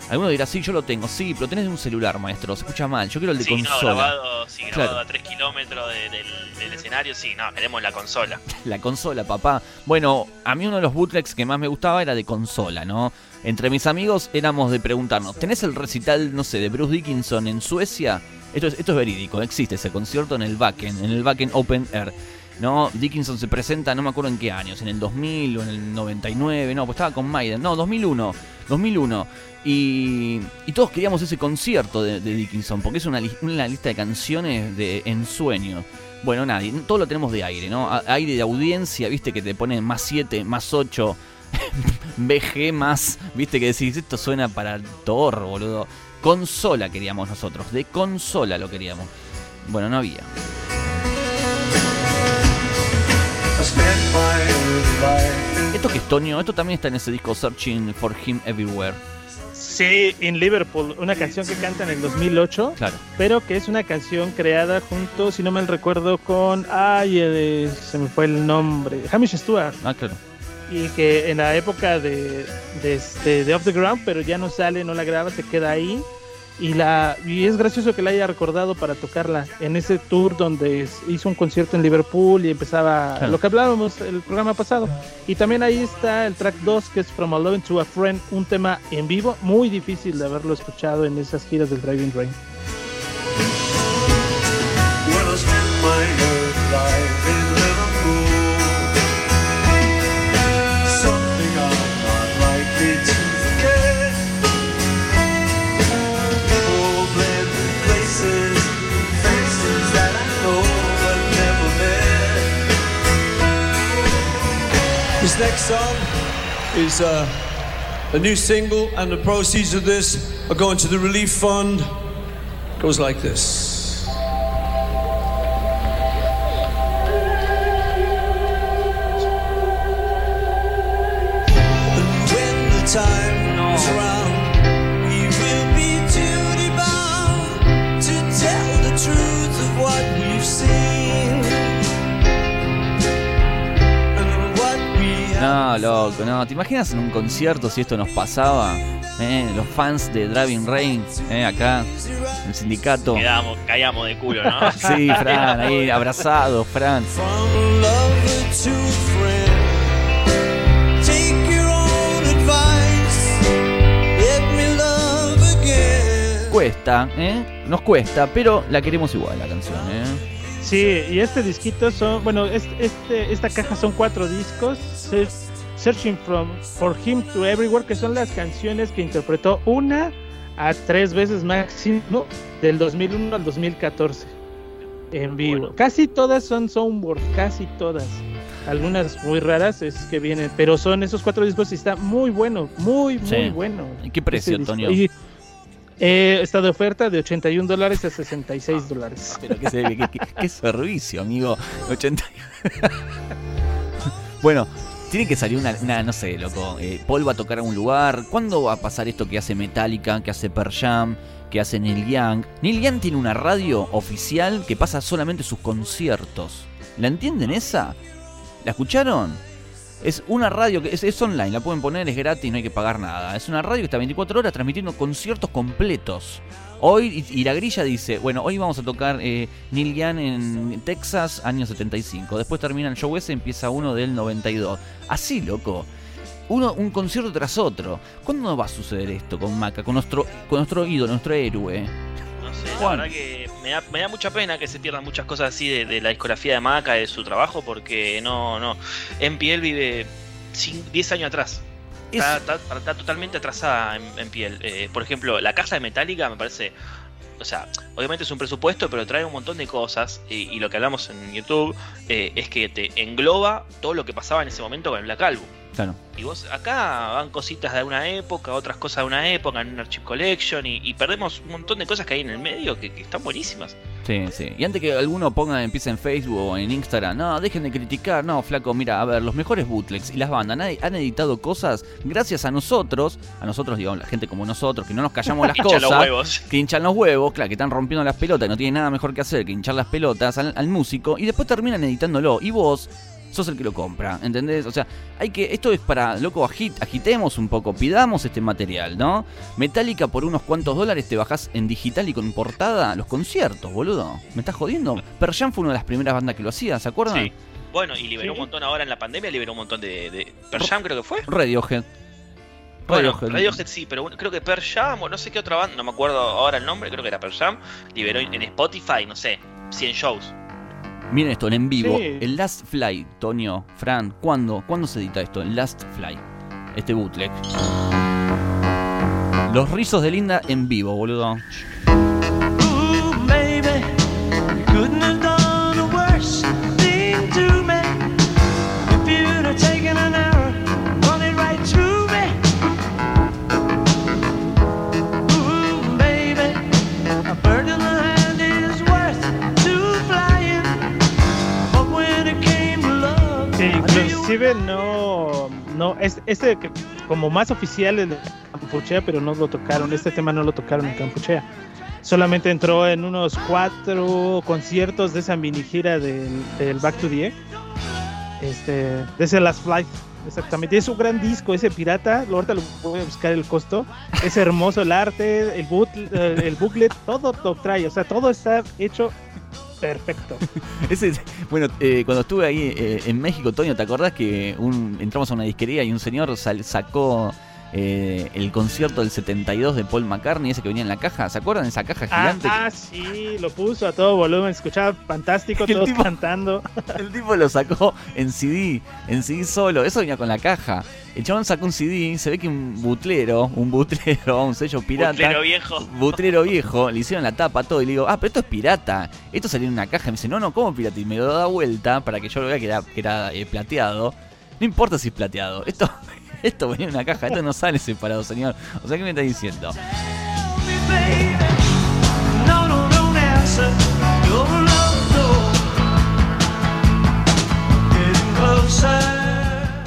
Alguno dirá, sí, yo lo tengo. Sí, pero tenés de un celular, maestro. Se escucha mal. Yo quiero el de Sí, no, consola. grabado, sí, grabado Claro. a 3 kilómetros de- del, del escenario, sí, no, queremos la consola. La consola, papá. Bueno, a mí uno de los bootlegs que más me gustaba era de consola, ¿no? Entre mis amigos éramos de preguntarnos, ¿tenés el recital, no sé, de Bruce Dickinson en Suecia? Esto es, esto es verídico, existe ese concierto en el Wacken, en el Wacken Open Air. ¿No? Dickinson se presenta, no me acuerdo en qué años, en el 2000 o en el 99, no, pues estaba con Maiden, no, 2001, 2001. Y, y todos queríamos ese concierto de, Dickinson, porque es una, li- una lista de canciones de ensueño. Bueno, nadie, todo lo tenemos de aire, ¿no? Aire de audiencia, viste que te ponen más 7, más 8, BG más, viste que decís, esto suena para Thor, boludo. Consola queríamos nosotros, de consola lo queríamos. Bueno, no había. Esto que es Toño, esto también está en ese disco Searching for Him Everywhere. Sí, en Liverpool, una canción que canta en el 2008, Claro. pero que es una canción creada junto, si no me recuerdo, con. Ay, eh, se me fue el nombre. Hamish Stewart. Ah, claro. Y que en la época de, de, este, de Off the Ground, pero ya no sale, no la graba, se queda ahí. Y, la, y es gracioso que la haya recordado para tocarla en ese tour donde hizo un concierto en Liverpool y empezaba Claro. lo que hablábamos el programa pasado. Y también ahí está el track 2 que es From a Loving to a Friend, un tema en vivo, muy difícil de haberlo escuchado en esas giras del Driving Rain. Well, This next song is uh, a new single, and the proceeds of this are going to the relief fund. It Goes like this. Time No, loco, no. ¿Te imaginas en un concierto si esto nos pasaba? Eh, los fans de Driving Rain, eh, acá, el sindicato. Quedamos, caíamos de culo, ¿no? Sí, Fran, ahí abrazados, Fran. From lover to friend, take your own advice. Let me love again. Cuesta, ¿eh? Nos cuesta, pero la queremos igual la canción, ¿eh? Sí, y este disquito son, bueno, este, este- esta caja son cuatro discos. Se- Searching from for Him to Everywhere, que son las canciones que interpretó una a tres veces máximo del 2001 al 2014 en vivo. Bueno. Casi todas son soundboard, casi todas. Algunas muy raras es que vienen, pero son esos cuatro discos y está muy bueno, muy, muy bueno. ¿Y qué precio, ese disco. Eh, está de oferta de 81 dólares a 66 dólares. Pero qué, se- qué- qué- qué servicio, amigo. 80. bueno, tiene que salir una, una, no sé, loco. eh, Paul va a tocar a un lugar. ¿Cuándo va a pasar esto que hace Metallica, que hace Pearl Jam, que hace Neil Young? Neil Young tiene una radio oficial que pasa solamente sus conciertos. ¿La entienden esa? ¿La escucharon? Es una radio que es, online, la pueden poner, es gratis, no hay que pagar nada. Es una radio que está 24 horas transmitiendo conciertos completos. Hoy, y, y la grilla dice, bueno, hoy vamos a tocar eh, Neil Young en Texas, año 75. Después termina el show ese, empieza uno del 92. Así, loco. Uno, un concierto tras otro. ¿Cuándo va a suceder esto con Maca? Con nuestro, con nuestro ídolo, nuestro héroe. La verdad que me da, me da mucha pena que se pierdan muchas cosas así de, de la discografía de Maca, de su trabajo, porque no, no. MPL vive cin- 10 años atrás. Es- Está, está- está totalmente atrasada en, en piel. Eh, por ejemplo, la caja de Metallica me parece. O sea, obviamente es un presupuesto, pero trae un montón de cosas. Y, y lo que hablamos en YouTube eh, es que te engloba todo lo que pasaba en ese momento con el Black Album. Claro. Y vos acá van cositas de una época, otras cosas de una época, en un Archive Collection, y, y perdemos un montón de cosas que hay en el medio que, que están buenísimas. Sí, sí. Y antes que alguno ponga, empiece en Facebook o en Instagram, no, dejen de criticar, no, flaco, mira, a ver, los mejores bootlegs y las bandas han, han editado cosas gracias a nosotros, a nosotros, digamos, la gente como nosotros, que no nos callamos las cosas, los huevos. que hinchan los huevos, claro, que están rompiendo las pelotas y no tienen nada mejor que hacer que hinchar las pelotas al, al músico y después terminan editándolo. Y vos sos el que lo compra, ¿entendés? O sea, hay que. Esto es para, loco, agit, agitemos un poco, pidamos este material, ¿no? Metallica por unos cuantos dólares te bajás en digital y con portada los conciertos, boludo. ¿Me estás jodiendo? Per Jam fue una de las primeras bandas que lo hacía, ¿se acuerdan? Sí. Bueno, y liberó Sí. un montón ahora en la pandemia, liberó un montón de. de Jam creo que fue. Radiohead. Bueno, Radiohead. Radiohead sí, pero creo que Per Jam o no sé qué otra banda, no me acuerdo ahora el nombre, creo que era Per Jam, liberó en Spotify, no sé, 100 shows. Miren esto, en vivo. Sí. El Last Fly, Toño, Fran, ¿cuándo? ¿Cuándo se edita esto? El Last Fly. Este bootleg. Los rizos de Linda en vivo, boludo. Inclusive no, no, es, este como más oficial el de Campuchea, pero no lo tocaron, este tema no lo tocaron en Campuchea. Solamente entró en unos cuatro conciertos de esa mini gira del, Back to the. Este, de ese Last Flight, exactamente. Es un gran disco, ese pirata, ahorita lo voy a buscar el costo. Es hermoso el arte, el, boot, el, el booklet, todo lo trae, o sea, todo está hecho perfecto. Ese, bueno, eh, cuando estuve ahí eh, en México, Toño, ¿te acordás que un- entramos a una disquería y un señor sal- sacó eh, el concierto del 72 de Paul McCartney, ese que venía en la caja? ¿Se acuerdan de esa caja gigante? ah, sí, lo puso a todo volumen, escuchaba fantástico, El todos tipo- cantando. El tipo lo sacó en CD, en CD solo, eso venía con la caja. El chabón sacó un CD, se ve que un butlero, un butlero, un sello pirata. Butlero viejo. Butrero viejo, le hicieron la tapa, todo, y le digo, ah, pero esto es pirata. Esto salió en una caja. Y me dice, no, no, ¿cómo pirata? Y me lo da vuelta para que yo lo vea que era, que era eh, plateado. No importa si es plateado. Esto, esto venía en una caja, esto no sale separado, señor. O sea, ¿qué me está diciendo?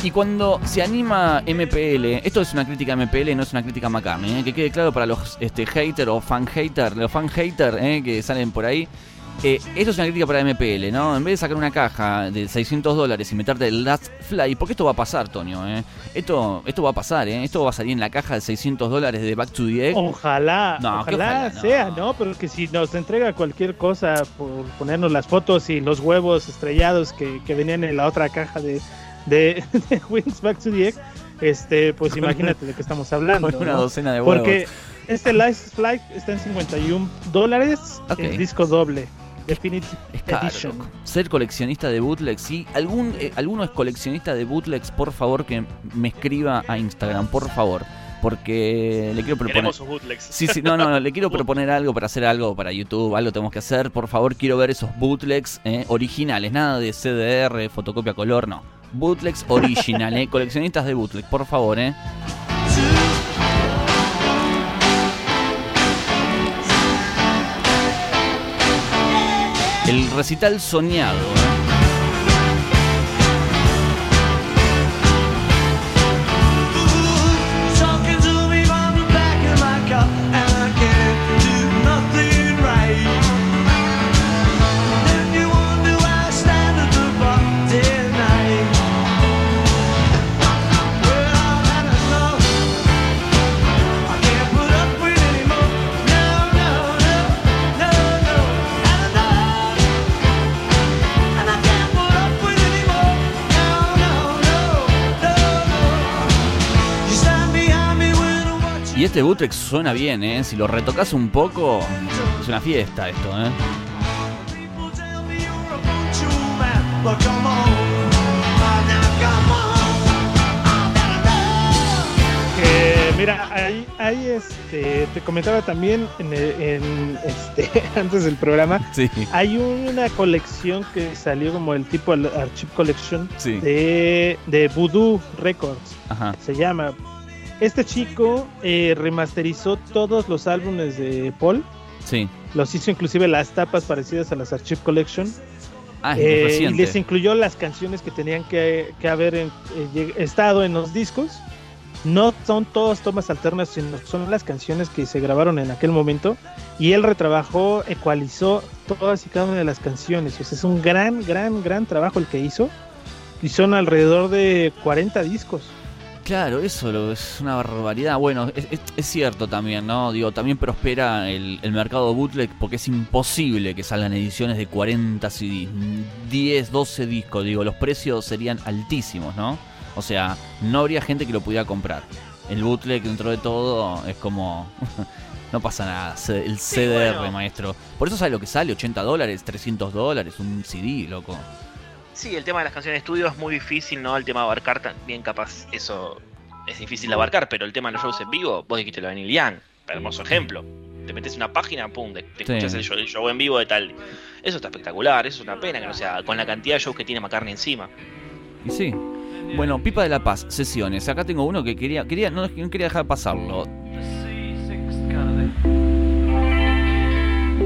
Y cuando se anima MPL, esto es una crítica a MPL, no es una crítica a ¿eh? que quede claro para los este, hater o fan hater, los fan hater ¿eh? que salen por ahí. Eh, esto es una crítica para MPL, ¿no? En vez de sacar una caja de 600 dólares y meterte el Last Fly, porque esto va a pasar, Tonio, ¿eh? Esto, esto va a pasar, ¿eh? Esto va a salir en la caja de 600 dólares de Back to the Egg. Ojalá, No, ojalá, sea, ¿no? Pero que si nos entrega cualquier cosa por ponernos las fotos y los huevos estrellados que, que venían en la otra caja de, de, de Wings Back to the Egg, este, pues imagínate de qué estamos hablando. Con una ¿no? docena de huevos. Porque este Last Flight está en 51 dólares, Ok. el disco doble, Definitive Es caro, Edition. loco. Ser coleccionista de bootlegs, sí. ¿Algún, eh, ¿Alguno es coleccionista de bootlegs? Por favor, que me escriba a Instagram, por favor. Porque le quiero proponer. Queremos sus bootlegs. Sí, sí, no, no, no, le quiero proponer algo para hacer algo para YouTube, algo tenemos que hacer. Por favor, quiero ver esos bootlegs eh, originales, nada de CDR, fotocopia color, no. Bootlegs original, eh, coleccionistas de bootlegs, por favor, eh. El recital soñado. Este bootleg suena bien, eh. Si lo retocas un poco, es una fiesta esto, eh. Que, mira, ahí, ahí este, te comentaba también en, en, este, antes del programa, Sí, hay una colección que salió como el tipo Archive Collection sí. de, de Voodoo Records, Ajá. se llama. Este chico eh, remasterizó todos los álbumes de Paul Sí. los hizo inclusive las tapas parecidas a las Archive Collection. Ah, Eh, y les incluyó las canciones que tenían que, que haber en- eh, estado en los discos. No son todas tomas alternas, sino son las canciones que se grabaron en aquel momento. Y él retrabajó, ecualizó todas y cada una de las canciones. O sea, es un gran, gran, gran trabajo el que hizo. Y son alrededor de 40 discos. Claro, eso lo- es una barbaridad. Bueno, es, es- es cierto también, ¿no? Digo, también prospera el, el mercado bootleg porque es imposible que salgan ediciones de 40 CDs, 10, 12 discos. Digo, los precios serían altísimos, ¿no? O sea, no habría gente que lo pudiera comprar. El bootleg, dentro de todo, es como. no pasa nada. El CDR, bueno. maestro. Por eso sabe lo que sale: 80 dólares, 300 dólares, un CD, loco. Sí, el tema de las canciones de estudio es muy difícil, ¿no? El tema de abarcar también capaz eso es difícil de abarcar, pero el tema de los shows en vivo, vos dijiste lo de Neil Young, hermoso ejemplo. Te metes en una página, pum, te, te Sí. escuchas el show, el show en vivo de tal. Eso está espectacular, eso es una pena que no sea con la cantidad de shows que tiene McCartney encima. Y sí. Bueno, Pipa de la Paz, sesiones. Acá tengo uno que quería, quería, no, no quería dejar pasarlo.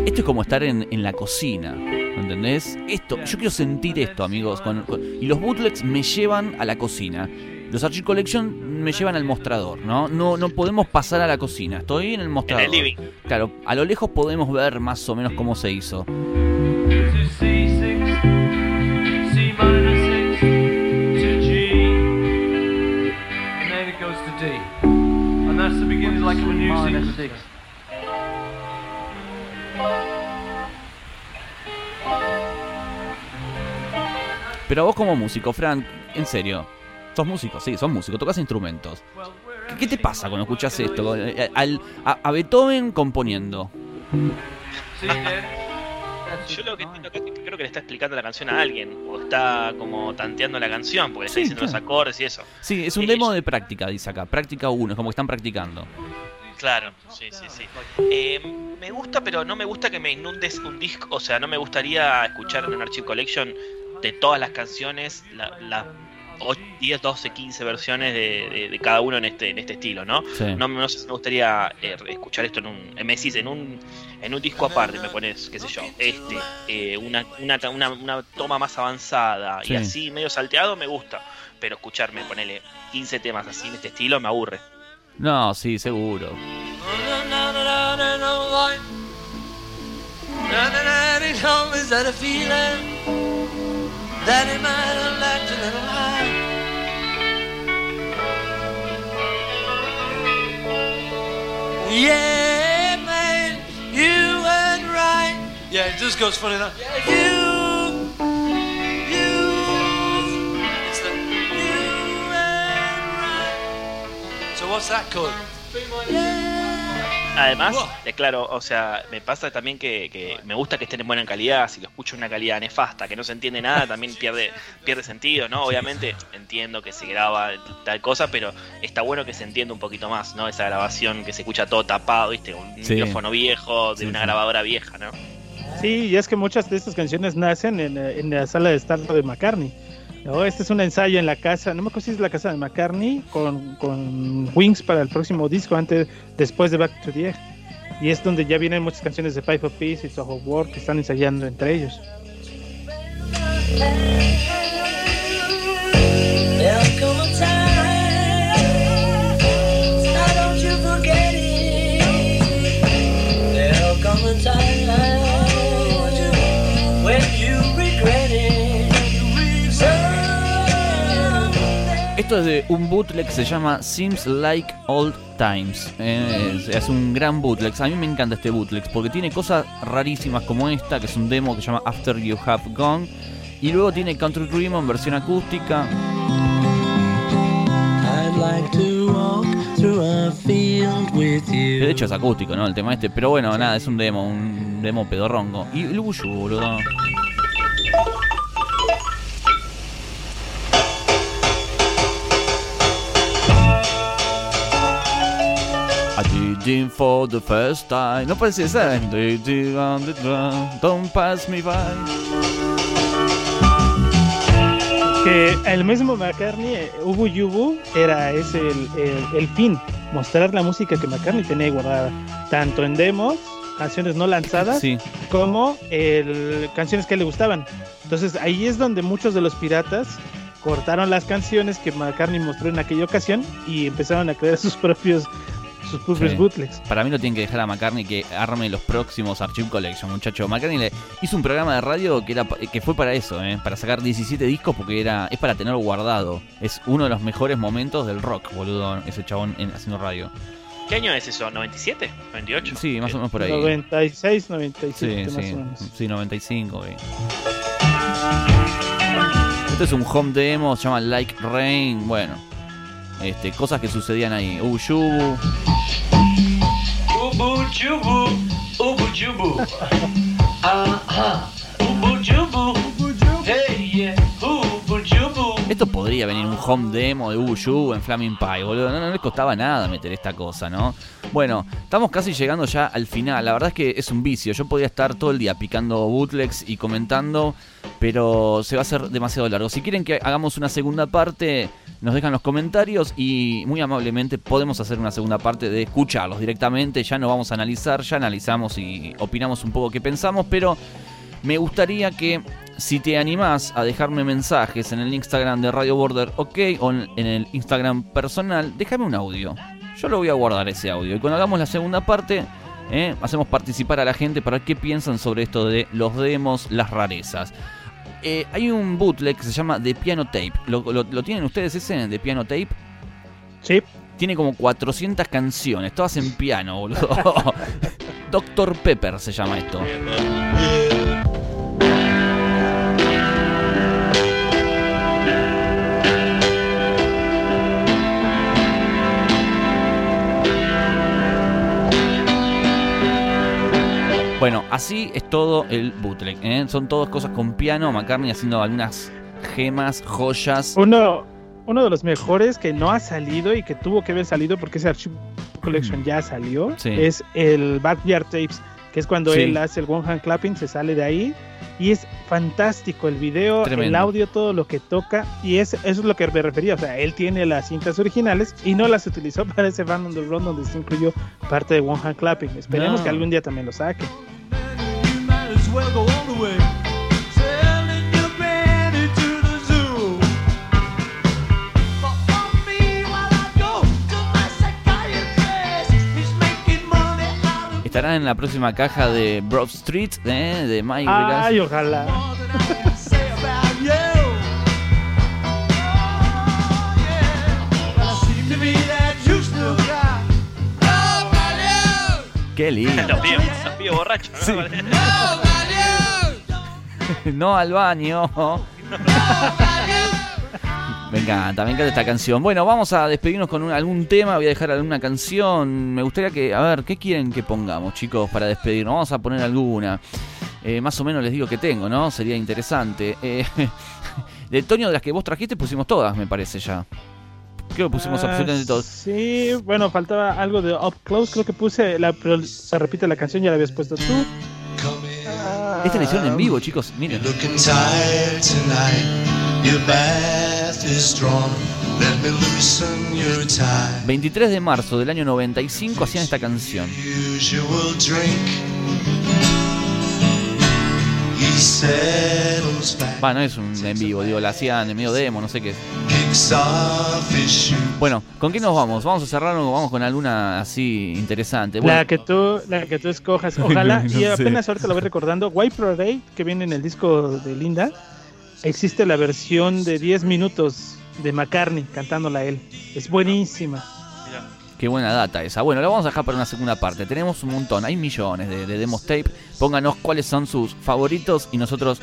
Esto es como estar en, en la cocina, ¿entendés? Esto, yo quiero sentir esto, amigos. con- con- y los bootlegs me llevan a la cocina. Los Archive Collection me llevan al mostrador, ¿no? No, no podemos pasar a la cocina. Estoy en el En mostrador. el living. Claro, a lo lejos podemos ver más o menos cómo se hizo. to C6, C minor 6, to G, and then it goes to D. And that's the beginning like of a new Pero vos como músico, Frank, en serio, sos músico, sí, sos músico, tocas instrumentos. ¿Qué, qué te pasa cuando escuchas esto? Eh, al- a, a Beethoven componiendo. Dad? That's Yo lo que entiendo que creo que le está explicando la canción a alguien, o está como tanteando la canción, porque le está Sí, diciendo los claro. acordes y eso. Sí, es un Eh, demo de práctica, dice acá. Práctica 1, es como que están practicando. Claro, sí, sí, sí. Eh, me gusta, pero no me gusta que me inundes un disco. O sea, no me gustaría escuchar en un Archive Collection de todas las canciones, las la 10, 12, 15 versiones de, de- de cada uno en este, en este estilo, ¿no? Sí. No, no sé si me gustaría eh, escuchar esto en un. eh, Me decís, en un, en un disco aparte, me pones, qué sé yo, este, eh, una, una, una, una toma más avanzada Sí. y así medio salteado, me gusta. Pero escucharme, ponerle 15 temas así en este estilo, me aburre. No, sí, seguro. That he might have liked a little high? Yeah, man, you went right. Yeah, it just goes funny now. You, you, it's the you went right. So what's that called? Además, eh, claro, o sea, me pasa también que, que me gusta que estén en buena calidad. Si lo escucho en una calidad nefasta, que no se entiende nada, también pierde pierde sentido, ¿no? Obviamente entiendo que se graba tal cosa, pero está bueno que se entienda un poquito más, ¿no? Esa grabación que se escucha todo tapado, ¿viste? Un Sí. micrófono viejo, de Sí, una sí. grabadora vieja, ¿no? Sí, y es que muchas de estas canciones nacen en, eh, en la sala de estar de McCartney. ¿No? Este es un ensayo en la casa, no me acuerdo si es la casa de McCartney, con, con Wings para el próximo disco, antes, después de Back to the Egg. Y es donde ya vienen muchas canciones de Pipe of Peace y Soho War que están ensayando entre ellos. Esto es de un bootleg que se llama Seems Like Old Times. Eh, es, un gran bootleg. A mí me encanta este bootleg porque tiene cosas rarísimas como esta, que es un demo que se llama After You Have Gone. Y luego tiene Country Dream en versión acústica. I'd like to walk through a field with Que you. de hecho es acústico, ¿no? El tema este. Pero bueno, nada, es un demo, un demo pedorrongo. Y el Bushu, boludo. It for the first time. No esa. The ground, Don't pass me by. Que el mismo McCartney, eh, Ubu Yubu, era ese el, el- el fin, mostrar la música que McCartney tenía guardada, tanto en demos canciones no lanzadas Sí, como el, canciones que le gustaban. Entonces ahí es donde muchos de los piratas cortaron las canciones que McCartney mostró en aquella ocasión y empezaron a crear sus propios sus propios Sí. bootlegs. para mí no tienen que dejar a McCartney que arme los próximos Archive Collection, muchacho. McCartney le hizo un programa de radio que era que fue para eso, ¿eh? para sacar 17 discos porque era es para tenerlo guardado. Es uno de los mejores momentos del rock, boludo, ese chabón en- haciendo radio. ¿Qué año es eso? ¿97? ¿98? Sí, más o menos por ahí. 96, Sí, 97 más sí, o menos. sí, 95. güey. Este es un home demo, se llama Like Rain. Bueno, este, cosas que sucedían ahí. Uh, Yubu. Ubu jubu, ubu. Ajá. Ubu jubu. Esto podría venir un home demo de Yubu en Flaming Pie, boludo. No, no les costaba nada meter esta cosa, ¿no? Bueno, estamos casi llegando ya al final. La verdad es que es un vicio. Yo podría estar todo el día picando bootlegs y comentando, pero se va a hacer demasiado largo. Si quieren que hagamos una segunda parte, nos dejan los comentarios y muy amablemente podemos hacer una segunda parte de escucharlos directamente. Ya no vamos a analizar, ya analizamos y opinamos un poco qué pensamos, pero me gustaría que si te animás a dejarme mensajes en el Instagram de Radio Border OK o en el Instagram personal, déjame un audio. Yo lo voy a guardar ese audio. Y cuando hagamos la segunda parte, eh, hacemos participar a la gente para qué piensan sobre esto de los demos, las rarezas. Eh, hay un bootleg que se llama The Piano Tape. ¿Lo, lo- lo tienen ustedes ese de Piano Tape? Sí, Tiene como 400 canciones, todas en piano, boludo. Dr. Pepper se llama esto. Bueno, así es todo el bootleg. ¿eh? Son todas cosas con piano, McCartney haciendo algunas gemas, joyas. uno, uno de los mejores que no ha salido y que tuvo que haber salido porque ese Archive Collection ya salió Mm. Sí. es el Backyard Tapes, que es cuando Sí. él hace el One Hand Clapping, se sale de ahí y es fantástico el video, el Tremendo. audio, todo lo que toca y es, eso es lo que me refería, o sea, él tiene las cintas originales y no las utilizó para ese Fan on the Run donde se incluyó parte de One Hand Clapping. Esperemos No. que algún día también lo saque. Well go all the way. Selling your granny to the zoo. But for me, while I go to my psychiatrist, he's making money out of Estará en la próxima caja de Broad Street ¿eh? de Mike Ay, Vegas. ojalá. Oh. Qué lindo. Los pibes, los pibes borrachos, ¿no? no al baño. Me encanta, me encanta esta canción. Bueno, vamos a despedirnos con un- algún tema. Voy a dejar alguna canción. Me gustaría que, a ver, ¿qué quieren que pongamos, chicos, para despedirnos? Vamos a poner alguna. Eh, más o menos les digo que tengo, ¿no? Sería interesante. Eh, de Toño, de las que vos trajiste, pusimos todas, me parece ya. Creo que pusimos Ah, absolutamente todas. Sí, bueno, faltaba algo de Up Close, creo que puse, la, pero se repite la canción, ya la habías puesto tú. Esta la hicieron en vivo, chicos. Miren. You're looking tired tonight. Your bath is drawn. Let me loosen your tie. 23 de marzo del año 95 hacían esta canción. Va, no es un en vivo, digo, la hacían en medio demo, no sé qué es. Bueno, ¿con qué nos vamos? Vamos a cerrar o vamos con alguna así interesante. Bueno, La que tú, la que tú escojas, ojalá, No y sé. apenas ahorita lo voy recordando, White Parade, que viene en el disco de Linda, existe la versión de 10 minutos de McCartney cantándola a él. Es buenísima. Qué buena data esa. Bueno, la vamos a dejar para una segunda parte. Tenemos un montón, hay millones de, de demos tape. Pónganos cuáles son sus favoritos y nosotros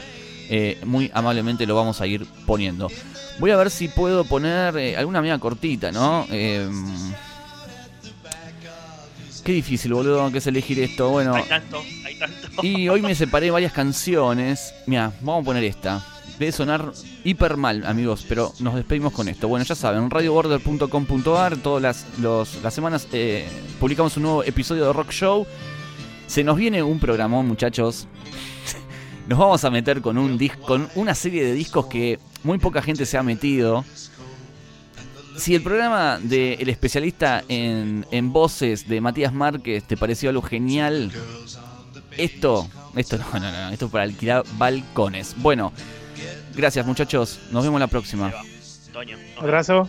eh, muy amablemente lo vamos a ir poniendo. Voy a ver si puedo poner eh, alguna media cortita, ¿no? Eh, qué difícil, boludo, que es elegir esto. Bueno, Hay tanto, hay tanto. Y hoy me separé varias canciones. Mira, vamos a poner esta. Debe sonar hiper mal, amigos, pero nos despedimos con esto. Bueno, ya saben, radioborder.com.ar, todas las, las semanas eh, publicamos un nuevo episodio de Rock Show. Se nos viene un programón, muchachos. Nos vamos a meter con un disco, con una serie de discos que muy poca gente se ha metido. si el programa del especialista en, en voces de Matías Márquez te pareció algo genial, esto, esto no, no, no, esto es para alquilar balcones. Bueno, gracias muchachos, nos vemos la próxima. Vemos. Abrazo.